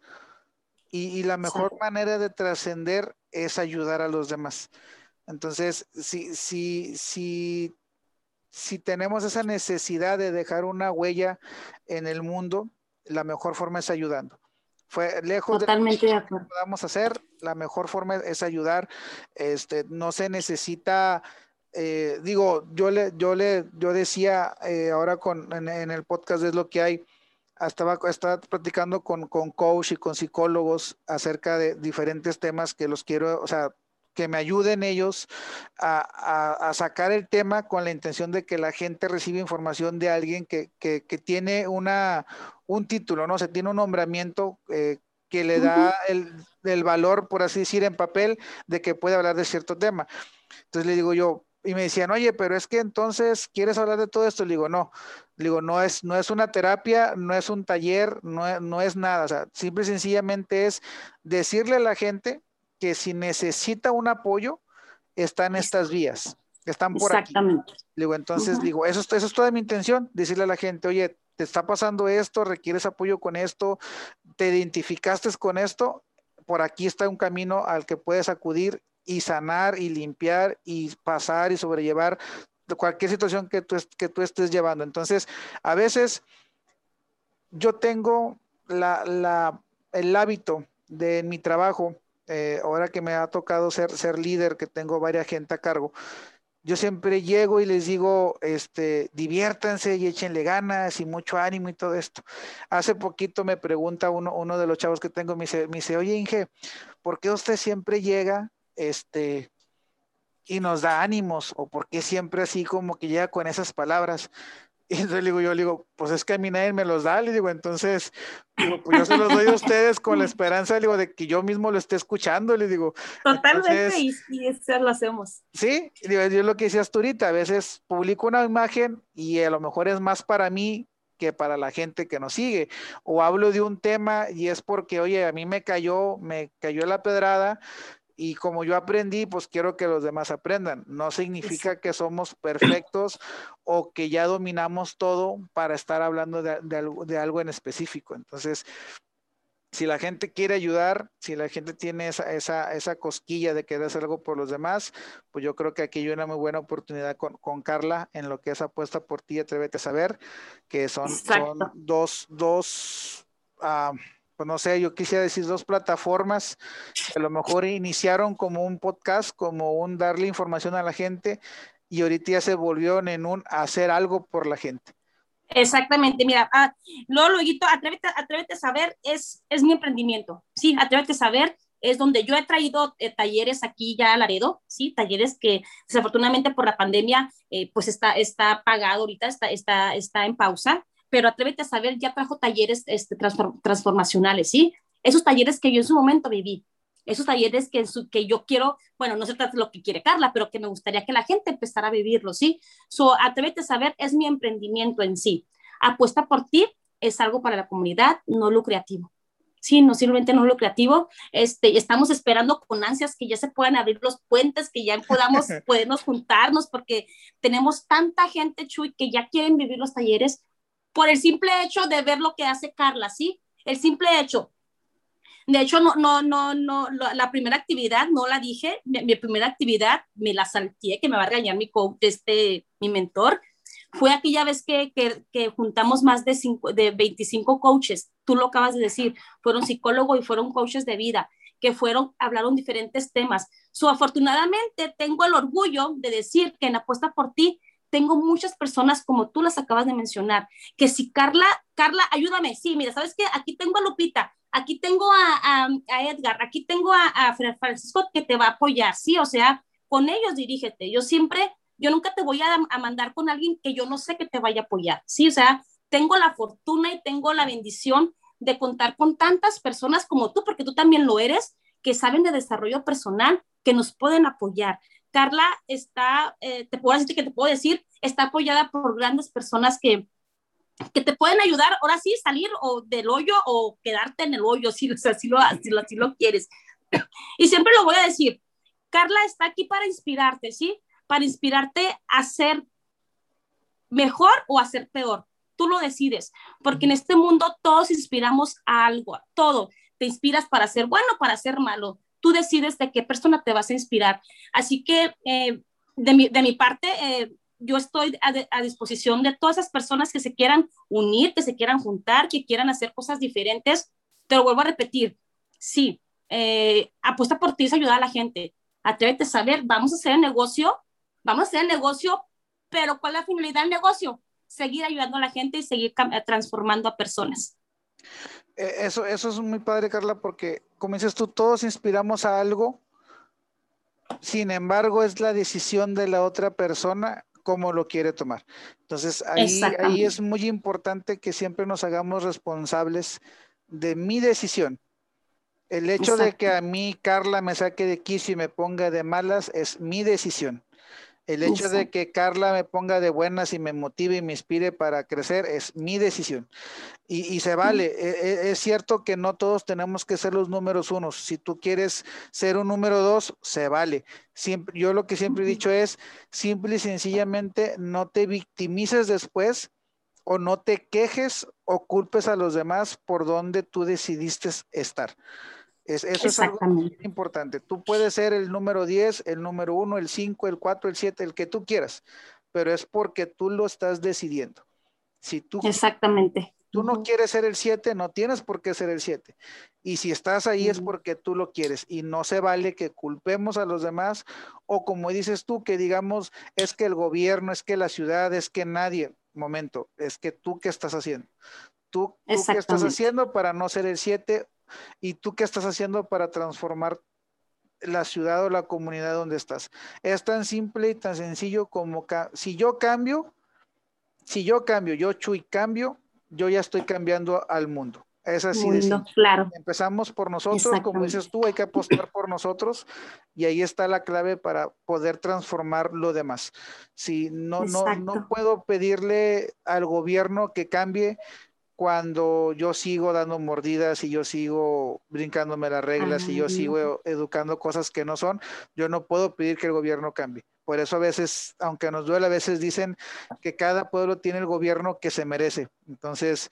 Y, la mejor manera de trascender es ayudar a los demás. Entonces, si, si, si, si tenemos esa necesidad de dejar una huella en el mundo, la mejor forma es ayudando. Fue lejos Totalmente de lo que podamos hacer, la mejor forma es ayudar. Este, no se necesita, eh, digo, yo le, yo le, yo decía eh, ahora con en, en, el podcast es lo que hay estaba, estaba platicando con, con coach y con psicólogos acerca de diferentes temas que los quiero, o sea, que me ayuden ellos a, sacar el tema con la intención de que la gente reciba información de alguien que, tiene una, un título, ¿no? O sea, tiene un nombramiento eh, que le da el, el, valor, por así decir, en papel de que puede hablar de cierto tema. Entonces le digo yo, y me decían, oye, pero es que entonces, ¿quieres hablar de todo esto? Le digo, no, le digo, no es, no es una terapia, no es un taller, no, no es nada, o sea, simple y sencillamente es decirle a la gente que si necesita un apoyo, están estas vías, están por Exactamente. aquí. Le digo, entonces, digo, eso, eso es toda mi intención, decirle a la gente, oye, te está pasando esto, requieres apoyo con esto, te identificaste con esto, por aquí está un camino al que puedes acudir y sanar y limpiar y pasar y sobrellevar cualquier situación que tú, que tú estés llevando. Entonces, a veces yo tengo el hábito de mi trabajo, eh, ahora que me ha tocado ser, ser líder, que tengo varias gente a cargo, yo siempre llego y les digo, este, diviértanse y échenle ganas y mucho ánimo y todo esto. Hace poquito me pregunta uno, uno de los chavos que tengo, me dice, me dice, oye Inge, ¿por qué usted siempre llega este, y nos da ánimos, o porque siempre así como que llega con esas palabras. Y entonces digo, yo le digo, pues es que a mí nadie me los da, le digo, entonces, pues yo se los doy a ustedes con la esperanza, le digo, de que yo mismo lo esté escuchando, le digo. Totalmente, y, eso lo hacemos. Sí, digo, yo lo que decías tú ahorita, a veces publico una imagen y a lo mejor es más para mí que para la gente que nos sigue. O hablo de un tema y es porque, oye, a mí me cayó, me cayó la pedrada y como yo aprendí, pues quiero que los demás aprendan. No significa que somos perfectos o que ya dominamos todo para estar hablando de, de, algo, en específico. Entonces, si la gente quiere ayudar, si la gente tiene esa, esa, esa, cosquilla de querer hacer algo por los demás, pues yo creo que aquí hay una muy buena oportunidad con, con Carla en lo que es apuesta por ti, atrévete a saber, que son, son dos, dos uh, pues no sé, yo quisiera decir dos plataformas que a lo mejor iniciaron como un podcast, como un darle información a la gente y ahorita ya se volvieron en un hacer algo por la gente. Exactamente, mira, ah, luego, luego, atrévete, atrévete a saber, es, es mi emprendimiento, sí, atrévete a saber, es donde yo he traído eh, talleres aquí ya a Laredo, sí, talleres que desafortunadamente por la pandemia, eh, pues está, está pagado ahorita, está, está, está en pausa, pero atrévete a saber, ya trajo talleres este, transformacionales, ¿sí? Esos talleres que yo en su momento viví, esos talleres que, que yo quiero, bueno, no se trata de lo que quiere Carla, pero que me gustaría que la gente empezara a vivirlo, ¿sí? So, atrévete a saber, es mi emprendimiento en sí. Apuesta por ti es algo para la comunidad, no lucrativo. Sí, no simplemente no lucrativo. Este, estamos esperando con ansias que ya se puedan abrir los puentes, que ya podamos podernos juntarnos, porque tenemos tanta gente, Chuy, que ya quieren vivir los talleres, por el simple hecho de ver lo que hace Carla, ¿sí? El simple hecho. De hecho, no, no, no, no, la primera actividad no la dije, mi, primera actividad me la salté, que me va a regañar mi coach, este, mi mentor, fue aquella vez que, que, juntamos más de, cinco, de 25 coaches, tú lo acabas de decir, fueron psicólogos y fueron coaches de vida, que fueron, hablaron diferentes temas. So, afortunadamente, tengo el orgullo de decir que en Apuesta por Ti tengo muchas personas como tú las acabas de mencionar, que si Carla, Carla, ayúdame, sí, mira, ¿sabes qué? Aquí tengo a Lupita, aquí tengo a, a, Edgar, aquí tengo a, a, Francisco que te va a apoyar, sí, o sea, con ellos dirígete. Yo siempre, yo nunca te voy a, a mandar con alguien que yo no sé que te vaya a apoyar, sí, o sea, tengo la fortuna y tengo la bendición de contar con tantas personas como tú, porque tú también lo eres, que saben de desarrollo personal, que nos pueden apoyar. Carla está, eh, te puedo decir que te puedo decir, está apoyada por grandes personas que, que te pueden ayudar, ahora sí, salir o del hoyo o quedarte en el hoyo, si, o sea, si, lo, si, lo, si lo quieres. Y siempre lo voy a decir, Carla está aquí para inspirarte, ¿sí? Para inspirarte a ser mejor o a ser peor. Tú lo decides, porque en este mundo todos inspiramos a algo, todo. Te inspiras para ser bueno, para ser malo tú decides de qué persona te vas a inspirar. Así que eh, de, mi, parte, eh, yo estoy a, disposición de todas esas personas que se quieran unir, que se quieran juntar, que quieran hacer cosas diferentes. Te lo vuelvo a repetir, sí, eh, apuesta por ti es ayudar a la gente. Atrévete a saber, vamos a hacer el negocio, vamos a hacer el negocio, pero ¿cuál es la finalidad del negocio? Seguir ayudando a la gente y seguir transformando a personas. E, eso, eso es muy padre, Carla, porque como dices tú, todos inspiramos a algo, sin embargo es la decisión de la otra persona cómo lo quiere tomar. Entonces ahí, ahí es muy importante que siempre nos hagamos responsables de mi decisión. El hecho de que a mí Carla me saque de aquí y me ponga de malas es mi decisión. El hecho de que Carla me ponga de buenas y me motive y me inspire para crecer es mi decisión. Y, se vale. E, e, es, cierto que no todos tenemos que ser los números unos. Si tú quieres ser un número dos, se vale. Siempre, yo lo que siempre he dicho es, simple y sencillamente, no te victimices después o no te quejes o culpes a los demás por donde tú decidiste estar. Es, eso es algo muy importante. Tú puedes ser el número 10, el número 1, el 5, el 4, el 7, el que tú quieras, pero es porque tú lo estás decidiendo. Si tú, Exactamente. Tú no quieres ser el 7, no tienes por qué ser el 7. Y si estás ahí es porque tú lo quieres. Y no se vale que culpemos a los demás o como dices tú, que digamos, es que el gobierno, es que la ciudad, es que nadie. Momento, es que tú qué estás haciendo. Tú, tú qué estás haciendo para no ser el 7 ¿Y tú qué estás haciendo para transformar la ciudad o la comunidad donde estás? Es tan simple y tan sencillo como si yo cambio, si yo cambio, yo Chuy cambio, yo ya estoy cambiando al mundo. Es así de claro. Empezamos por nosotros, como dices tú, hay que apostar por nosotros y ahí está la clave para poder transformar lo demás. Si no, no, no puedo pedirle al gobierno que cambie cuando yo sigo dando mordidas y yo sigo brincándome las reglas y yo sigo educando cosas que no son, yo no puedo pedir que el gobierno cambie. Por eso a veces, aunque nos duele, a veces dicen que cada pueblo tiene el gobierno que se merece. Entonces,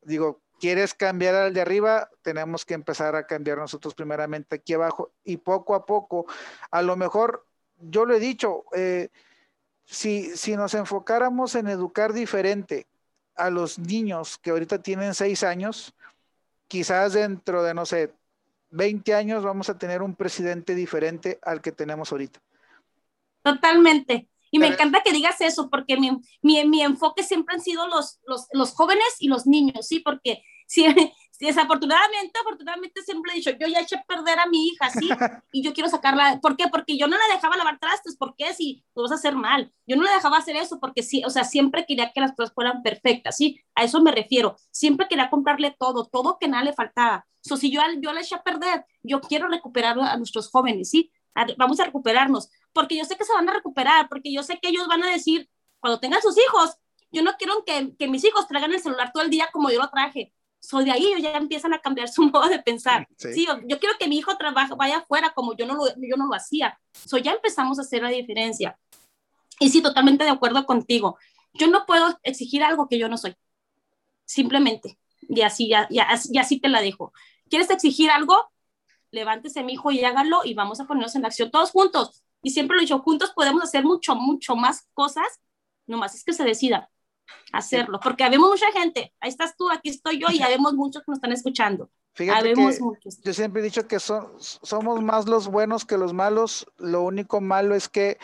digo, ¿quieres cambiar al de arriba? Tenemos que empezar a cambiar nosotros primeramente aquí abajo y poco a poco, a lo mejor, yo lo he dicho, eh, si, si nos enfocáramos en educar diferente, a los niños que ahorita tienen seis años, quizás dentro de, no sé, 20 años vamos a tener un presidente diferente al que tenemos ahorita. Totalmente. Y me encanta que digas eso, porque mi, mi, mi, enfoque siempre han sido los, los, los jóvenes y los niños, ¿sí? Porque si, desafortunadamente, afortunadamente siempre he dicho, yo ya eché a perder a mi hija, ¿sí? Y yo quiero sacarla, ¿por qué? Porque yo no la dejaba lavar trastes, ¿por qué? Si lo vas a hacer mal. Yo no la dejaba hacer eso porque sí, o sea, siempre quería que las cosas fueran perfectas, ¿sí? A eso me refiero. Siempre quería comprarle todo, todo que nada le faltaba. So, si yo, yo la eché a perder, yo quiero recuperar a nuestros jóvenes, ¿sí? vamos a recuperarnos, porque yo sé que se van a recuperar, porque yo sé que ellos van a decir, cuando tengan sus hijos, yo no quiero que, que mis hijos traigan el celular todo el día como yo lo traje soy de ahí ellos ya empiezan a cambiar su modo de pensar. Sí, yo, quiero que mi hijo trabaje, vaya afuera como yo no lo, yo no lo hacía. So, ya empezamos a hacer la diferencia. Y sí, totalmente de acuerdo contigo. Yo no puedo exigir algo que yo no soy. Simplemente. Y así, ya, ya, ya así te la dejo. ¿Quieres exigir algo? Levántese, mi hijo, y hágalo y vamos a ponernos en acción todos juntos. Y siempre lo he dicho, juntos podemos hacer mucho, mucho más cosas. Nomás es que se decida hacerlo, porque habemos mucha gente, ahí estás tú, aquí estoy yo y habemos muchos que nos están escuchando. Fíjate muchos. Yo siempre he dicho que son, somos más los buenos que los malos, lo único malo es que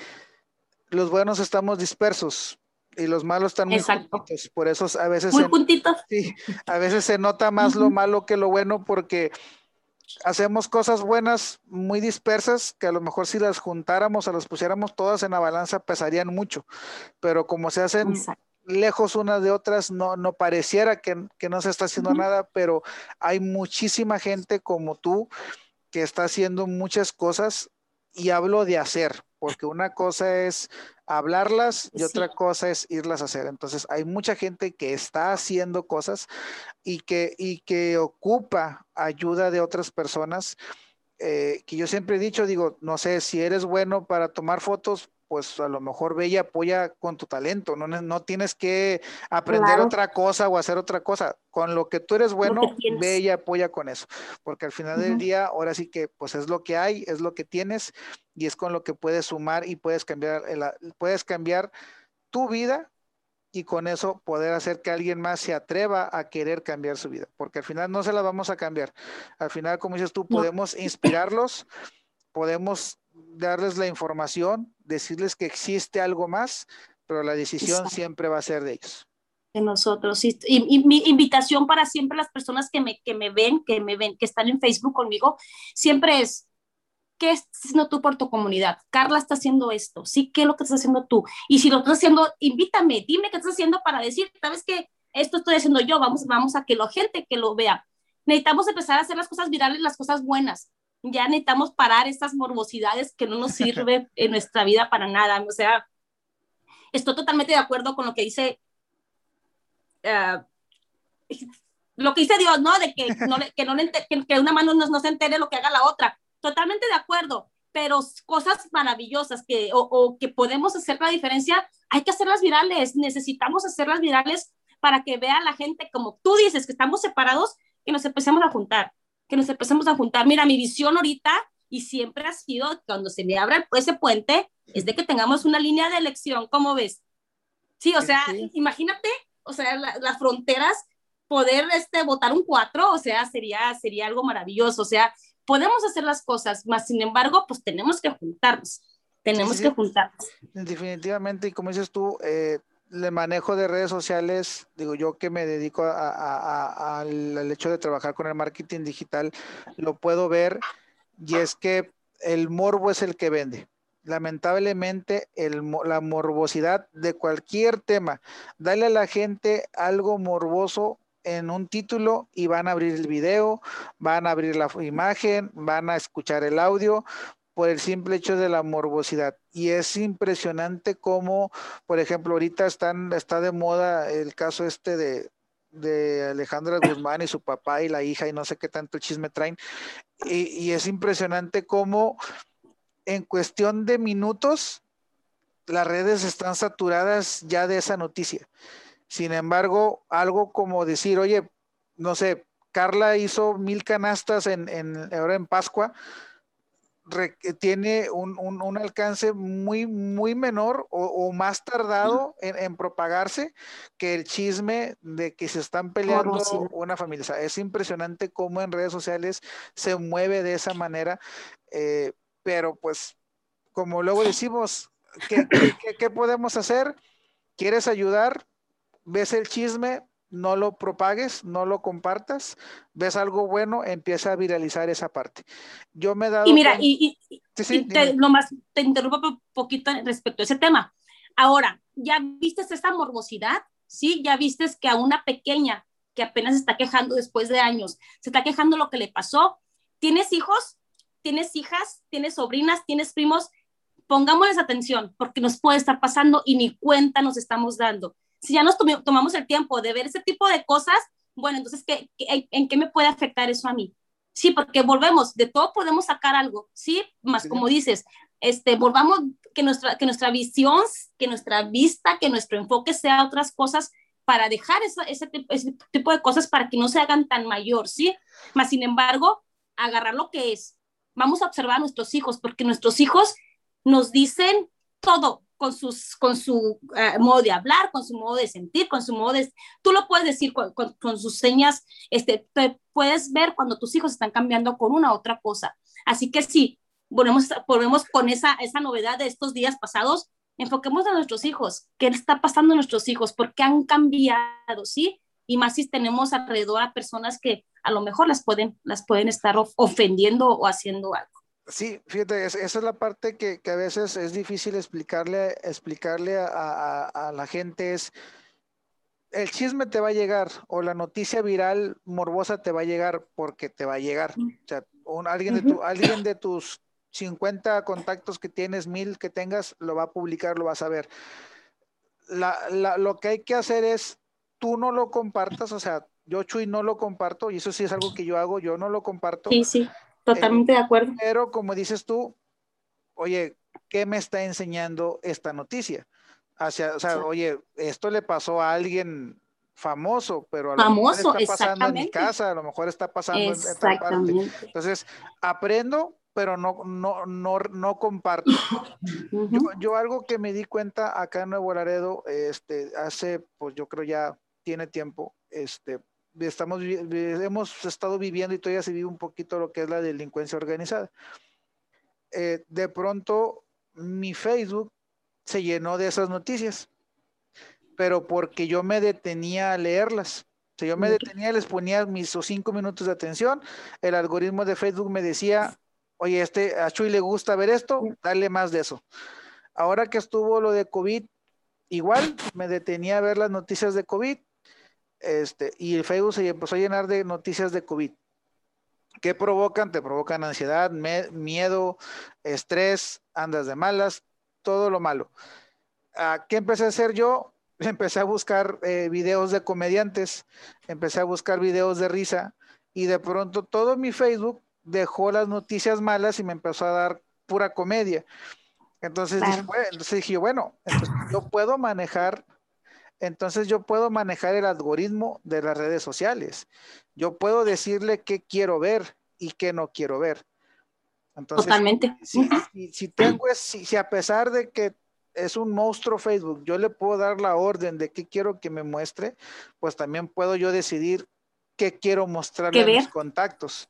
los buenos estamos dispersos y los malos están muy juntitos, por eso a veces muy se, a veces se nota más lo malo que lo bueno porque hacemos cosas buenas muy dispersas que a lo mejor si las juntáramos o las pusiéramos todas en la balanza pesarían mucho, pero como se hacen lejos unas de otras, no, no pareciera que, no se está haciendo nada, pero hay muchísima gente como tú que está haciendo muchas cosas y hablo de hacer, porque una cosa es hablarlas y otra cosa es irlas a hacer. Entonces, hay mucha gente que está haciendo cosas y que, y que ocupa ayuda de otras personas. Eh, que yo siempre he dicho, digo, no sé, si eres bueno para tomar fotos, pues a lo mejor ve y apoya con tu talento, no, no tienes que aprender otra cosa o hacer otra cosa, con lo que tú eres bueno, ve y apoya con eso, porque al final del día, ahora sí que pues es lo que hay, es lo que tienes y es con lo que puedes sumar y puedes cambiar, puedes cambiar tu vida y con eso poder hacer que alguien más se atreva a querer cambiar su vida, porque al final no se la vamos a cambiar, al final como dices tú, podemos inspirarlos, podemos darles la información, decirles que existe algo más, pero la decisión siempre va a ser de ellos. De nosotros. Y, y, mi invitación para siempre las personas que me, que me ven, que me ven, que están en Facebook conmigo, siempre es, ¿qué estás haciendo tú por tu comunidad? Carla está haciendo esto, ¿sí? ¿Qué es lo que estás haciendo tú? Y si lo estás haciendo, invítame, dime qué estás haciendo para decir, ¿sabes qué? Esto estoy haciendo yo, vamos, vamos a que la gente que lo vea. Necesitamos empezar a hacer las cosas virales, las cosas buenas ya necesitamos parar estas morbosidades que no nos sirve en nuestra vida para nada. O sea, estoy totalmente de acuerdo con lo que dice, uh, lo que dice Dios, ¿no? De que, no, que, no que, una mano no, no, se entere lo que haga la otra. Totalmente de acuerdo, pero cosas maravillosas que, o, o que podemos hacer la diferencia, hay que hacerlas virales. Necesitamos hacerlas virales para que vea la gente, como tú dices, que estamos separados, que nos empecemos a juntar que nos empecemos a juntar. Mira, mi visión ahorita y siempre ha sido, cuando se me abra ese puente, es de que tengamos una línea de elección, ¿cómo ves? Sí, o sea, imagínate, o sea, las fronteras, poder este, votar un cuatro, o sea, sería, sería algo maravilloso, o sea, podemos hacer las cosas, más sin embargo, pues tenemos que juntarnos, tenemos que juntarnos. Definitivamente, y como dices tú, eh, el manejo de redes sociales, digo yo que me dedico al hecho de trabajar con el marketing digital, lo puedo ver y es que el morbo es el que vende. lamentablemente la morbosidad de cualquier tema. Dale a la gente algo morboso en un título y van a abrir el video, van a abrir la imagen, van a escuchar el audio por el simple hecho de la morbosidad. Y es impresionante cómo, por ejemplo, ahorita están, está de moda el caso este de, de Alejandra Guzmán y su papá y la hija y no sé qué tanto chisme traen. Y, y es impresionante cómo en cuestión de minutos las redes están saturadas ya de esa noticia. Sin embargo, algo como decir, oye, no sé, Carla hizo mil canastas en, en ahora en Pascua, tiene un, alcance muy, muy menor o, más tardado en, propagarse que el chisme de que se están peleando una familia. es impresionante cómo en redes sociales se mueve de esa manera, eh, pero pues como luego decimos, qué podemos hacer? ¿Quieres ayudar? ves el chisme, no lo propagues, no lo compartas, ves algo bueno, empieza a viralizar esa parte. Yo me he dado... Y mira, y, te, nomás te interrumpo un poquito respecto a ese tema. Ahora, ¿ya viste esa morbosidad? ¿Sí? ¿Ya viste que a una pequeña que apenas está quejando después de años, se está quejando lo que le pasó? ¿Tienes hijos? ¿Tienes hijas? ¿Tienes sobrinas? ¿Tienes primos? Pongámosles atención porque nos puede estar pasando y ni cuenta nos estamos dando si ya nos tomamos el tiempo de ver ese tipo de cosas, bueno, entonces, ¿qué, en qué me puede afectar eso a mí? Sí, porque volvemos, de todo podemos sacar algo, ¿sí? Más como dices, este, volvamos, que nuestra, que nuestra visión, que nuestra vista, que nuestro enfoque sea otras cosas para dejar ese, ese tipo de cosas para que no se hagan tan mayor, ¿sí? Más sin embargo, agarrar lo que es. Vamos a observar a nuestros hijos, porque nuestros hijos nos dicen todo, con, sus, con su eh, modo de hablar, con su modo de sentir, con su modo de... Tú lo puedes decir con, sus señas, este, te puedes ver cuando tus hijos están cambiando con una u otra cosa. Así que sí, volvemos, volvemos con esa, esa novedad de estos días pasados, enfoquemos a nuestros hijos, qué está pasando a nuestros hijos, por qué han cambiado, ¿sí? Y más si tenemos alrededor a personas que a lo mejor las pueden, las pueden estar ofendiendo o haciendo algo. Sí, fíjate, esa es la parte que, a veces es difícil explicarle, explicarle a, la gente es, el chisme te va a llegar o la noticia viral morbosa te va a llegar porque te va a llegar. O sea, alguien, de tu, alguien de tus 50 contactos que tienes, mil que tengas, lo va a publicar, lo vas a ver. lo que hay que hacer es, tú no lo compartas, o sea, yo Chuy no lo comparto, y eso sí es algo que yo hago, yo no lo comparto. Sí, sí. Totalmente de acuerdo. Pero como dices tú, oye, ¿qué me está enseñando esta noticia? Hacia, o sea, oye, esto le pasó a alguien famoso, pero a lo famoso, mejor está pasando en mi casa, a lo mejor está pasando en otra parte. Entonces, aprendo, pero no, no, no, no comparto. yo, yo, algo que me di cuenta acá en Nuevo Laredo, este, hace, pues yo creo ya tiene tiempo, este, estamos, hemos estado viviendo y todavía se vive un poquito lo que es la delincuencia organizada. Eh, de pronto mi Facebook se llenó de esas noticias, pero porque yo me detenía a leerlas. Si yo me detenía, les ponía mis cinco minutos de atención, el algoritmo de Facebook me decía, oye, este, a Chuy le gusta ver esto, dale más de eso. Ahora que estuvo lo de COVID, igual me detenía a ver las noticias de COVID, este, y el Facebook se empezó a llenar de noticias de COVID. ¿Qué provocan? Te provocan ansiedad, miedo, estrés, andas de malas, todo lo malo. ¿Qué empecé a hacer yo? Empecé a buscar eh, videos de comediantes, empecé a buscar videos de risa y de pronto todo mi Facebook dejó las noticias malas y me empezó a dar pura comedia. Entonces, dije, bueno, entonces dije, bueno, entonces yo puedo manejar entonces yo puedo manejar el algoritmo de las redes sociales. Yo puedo decirle qué quiero ver y qué no quiero ver. Entonces, Totalmente. Si, tengo, si, si a pesar de que es un monstruo Facebook, yo le puedo dar la orden de qué quiero que me muestre, pues también puedo yo decidir qué quiero mostrarle a mis contactos.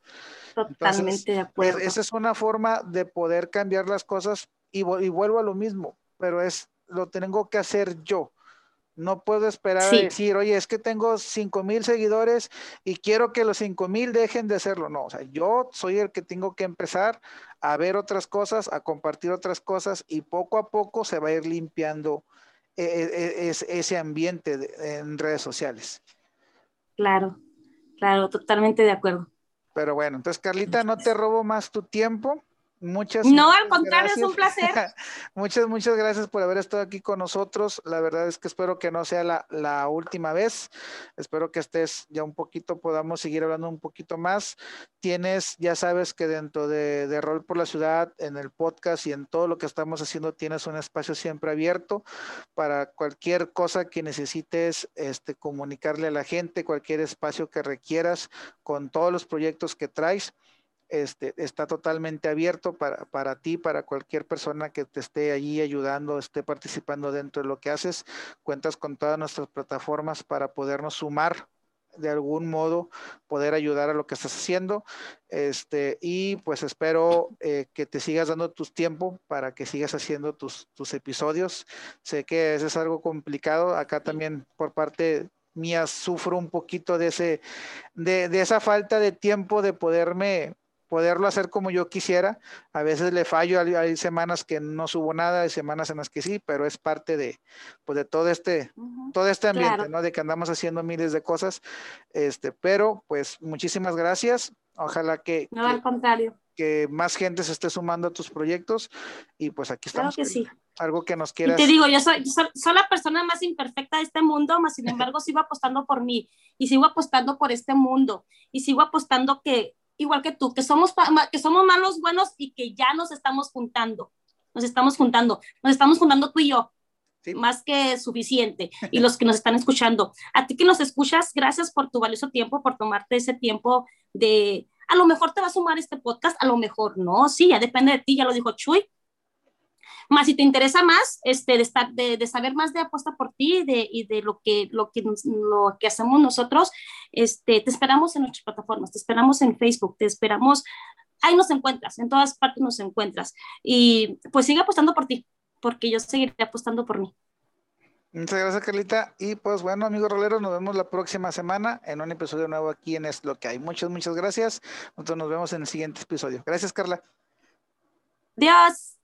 Totalmente de acuerdo. Esa es una forma de poder cambiar las cosas y, y vuelvo a lo mismo, pero es lo tengo que hacer yo No puedo esperar a decir, oye, es que tengo cinco mil seguidores y quiero que los cinco mil dejen de hacerlo. No, o sea, yo soy el que tengo que empezar a ver otras cosas, a compartir otras cosas y poco a poco se va a ir limpiando e, e, e, ese ambiente en redes sociales. Claro, claro, totalmente de acuerdo. Pero bueno, entonces Carlita, no te robo más tu tiempo. Muchas No, al contrario, es un placer. muchas, muchas gracias por haber estado aquí con nosotros. La verdad es que espero que no sea la, la, última vez. Espero que estés ya un poquito, podamos seguir hablando un poquito más. Tienes, ya sabes que dentro de, de Rol por la Ciudad, en el podcast y en todo lo que estamos haciendo, tienes un espacio siempre abierto para cualquier cosa que necesites este, comunicarle a la gente, cualquier espacio que requieras con todos los proyectos que traes este, está totalmente abierto para, para ti, para cualquier persona que te esté allí ayudando, esté participando dentro de lo que haces. Cuentas con todas nuestras plataformas para podernos sumar de algún modo poder ayudar a lo que estás haciendo. Este, y pues espero eh, que te sigas dando tus tiempo para que sigas haciendo tus, tus episodios. Sé que eso es algo complicado. Acá también por parte mía sufro un poquito de ese, de, de esa falta de tiempo de poderme poderlo hacer como yo quisiera. A veces le fallo, hay, semanas que no subo nada, hay semanas en las que sí, pero es parte de, pues de todo este, todo este ambiente, ¿no? De que andamos haciendo miles de cosas. Este, pero pues muchísimas gracias. Ojalá que, no, al contrario. que más gente se esté sumando a tus proyectos y pues aquí estamos. Claro que sí. Algo que nos quieras. Y te digo, yo soy, soy, la persona más imperfecta de este mundo, más sin embargo sigo apostando por mí y sigo apostando por este mundo y sigo apostando que igual que tú, que somos, que somos malos buenos y que ya nos estamos juntando, nos estamos juntando, nos estamos juntando tú y yo, más que suficiente, y los que nos están escuchando. A ti que nos escuchas, gracias por tu valioso tiempo, por tomarte ese tiempo de, a lo mejor te va a sumar este podcast, a lo mejor no, sí, ya depende de ti, ya lo dijo Chuy, más si te interesa más, este, de, estar, de, de saber más de Apuesta por ti de, y de lo que, lo, que, lo que hacemos nosotros, este, te esperamos en nuestras plataformas, te esperamos en Facebook, te esperamos, ahí nos encuentras, en todas partes nos encuentras. Y pues sigue apostando por ti, porque yo seguiré apostando por mí. Muchas gracias, Carlita. Y pues bueno, amigos roleros, nos vemos la próxima semana en un episodio nuevo aquí en Es lo que hay. Muchas, muchas gracias. Nosotros nos vemos en el siguiente episodio. Gracias, Carla. Adiós.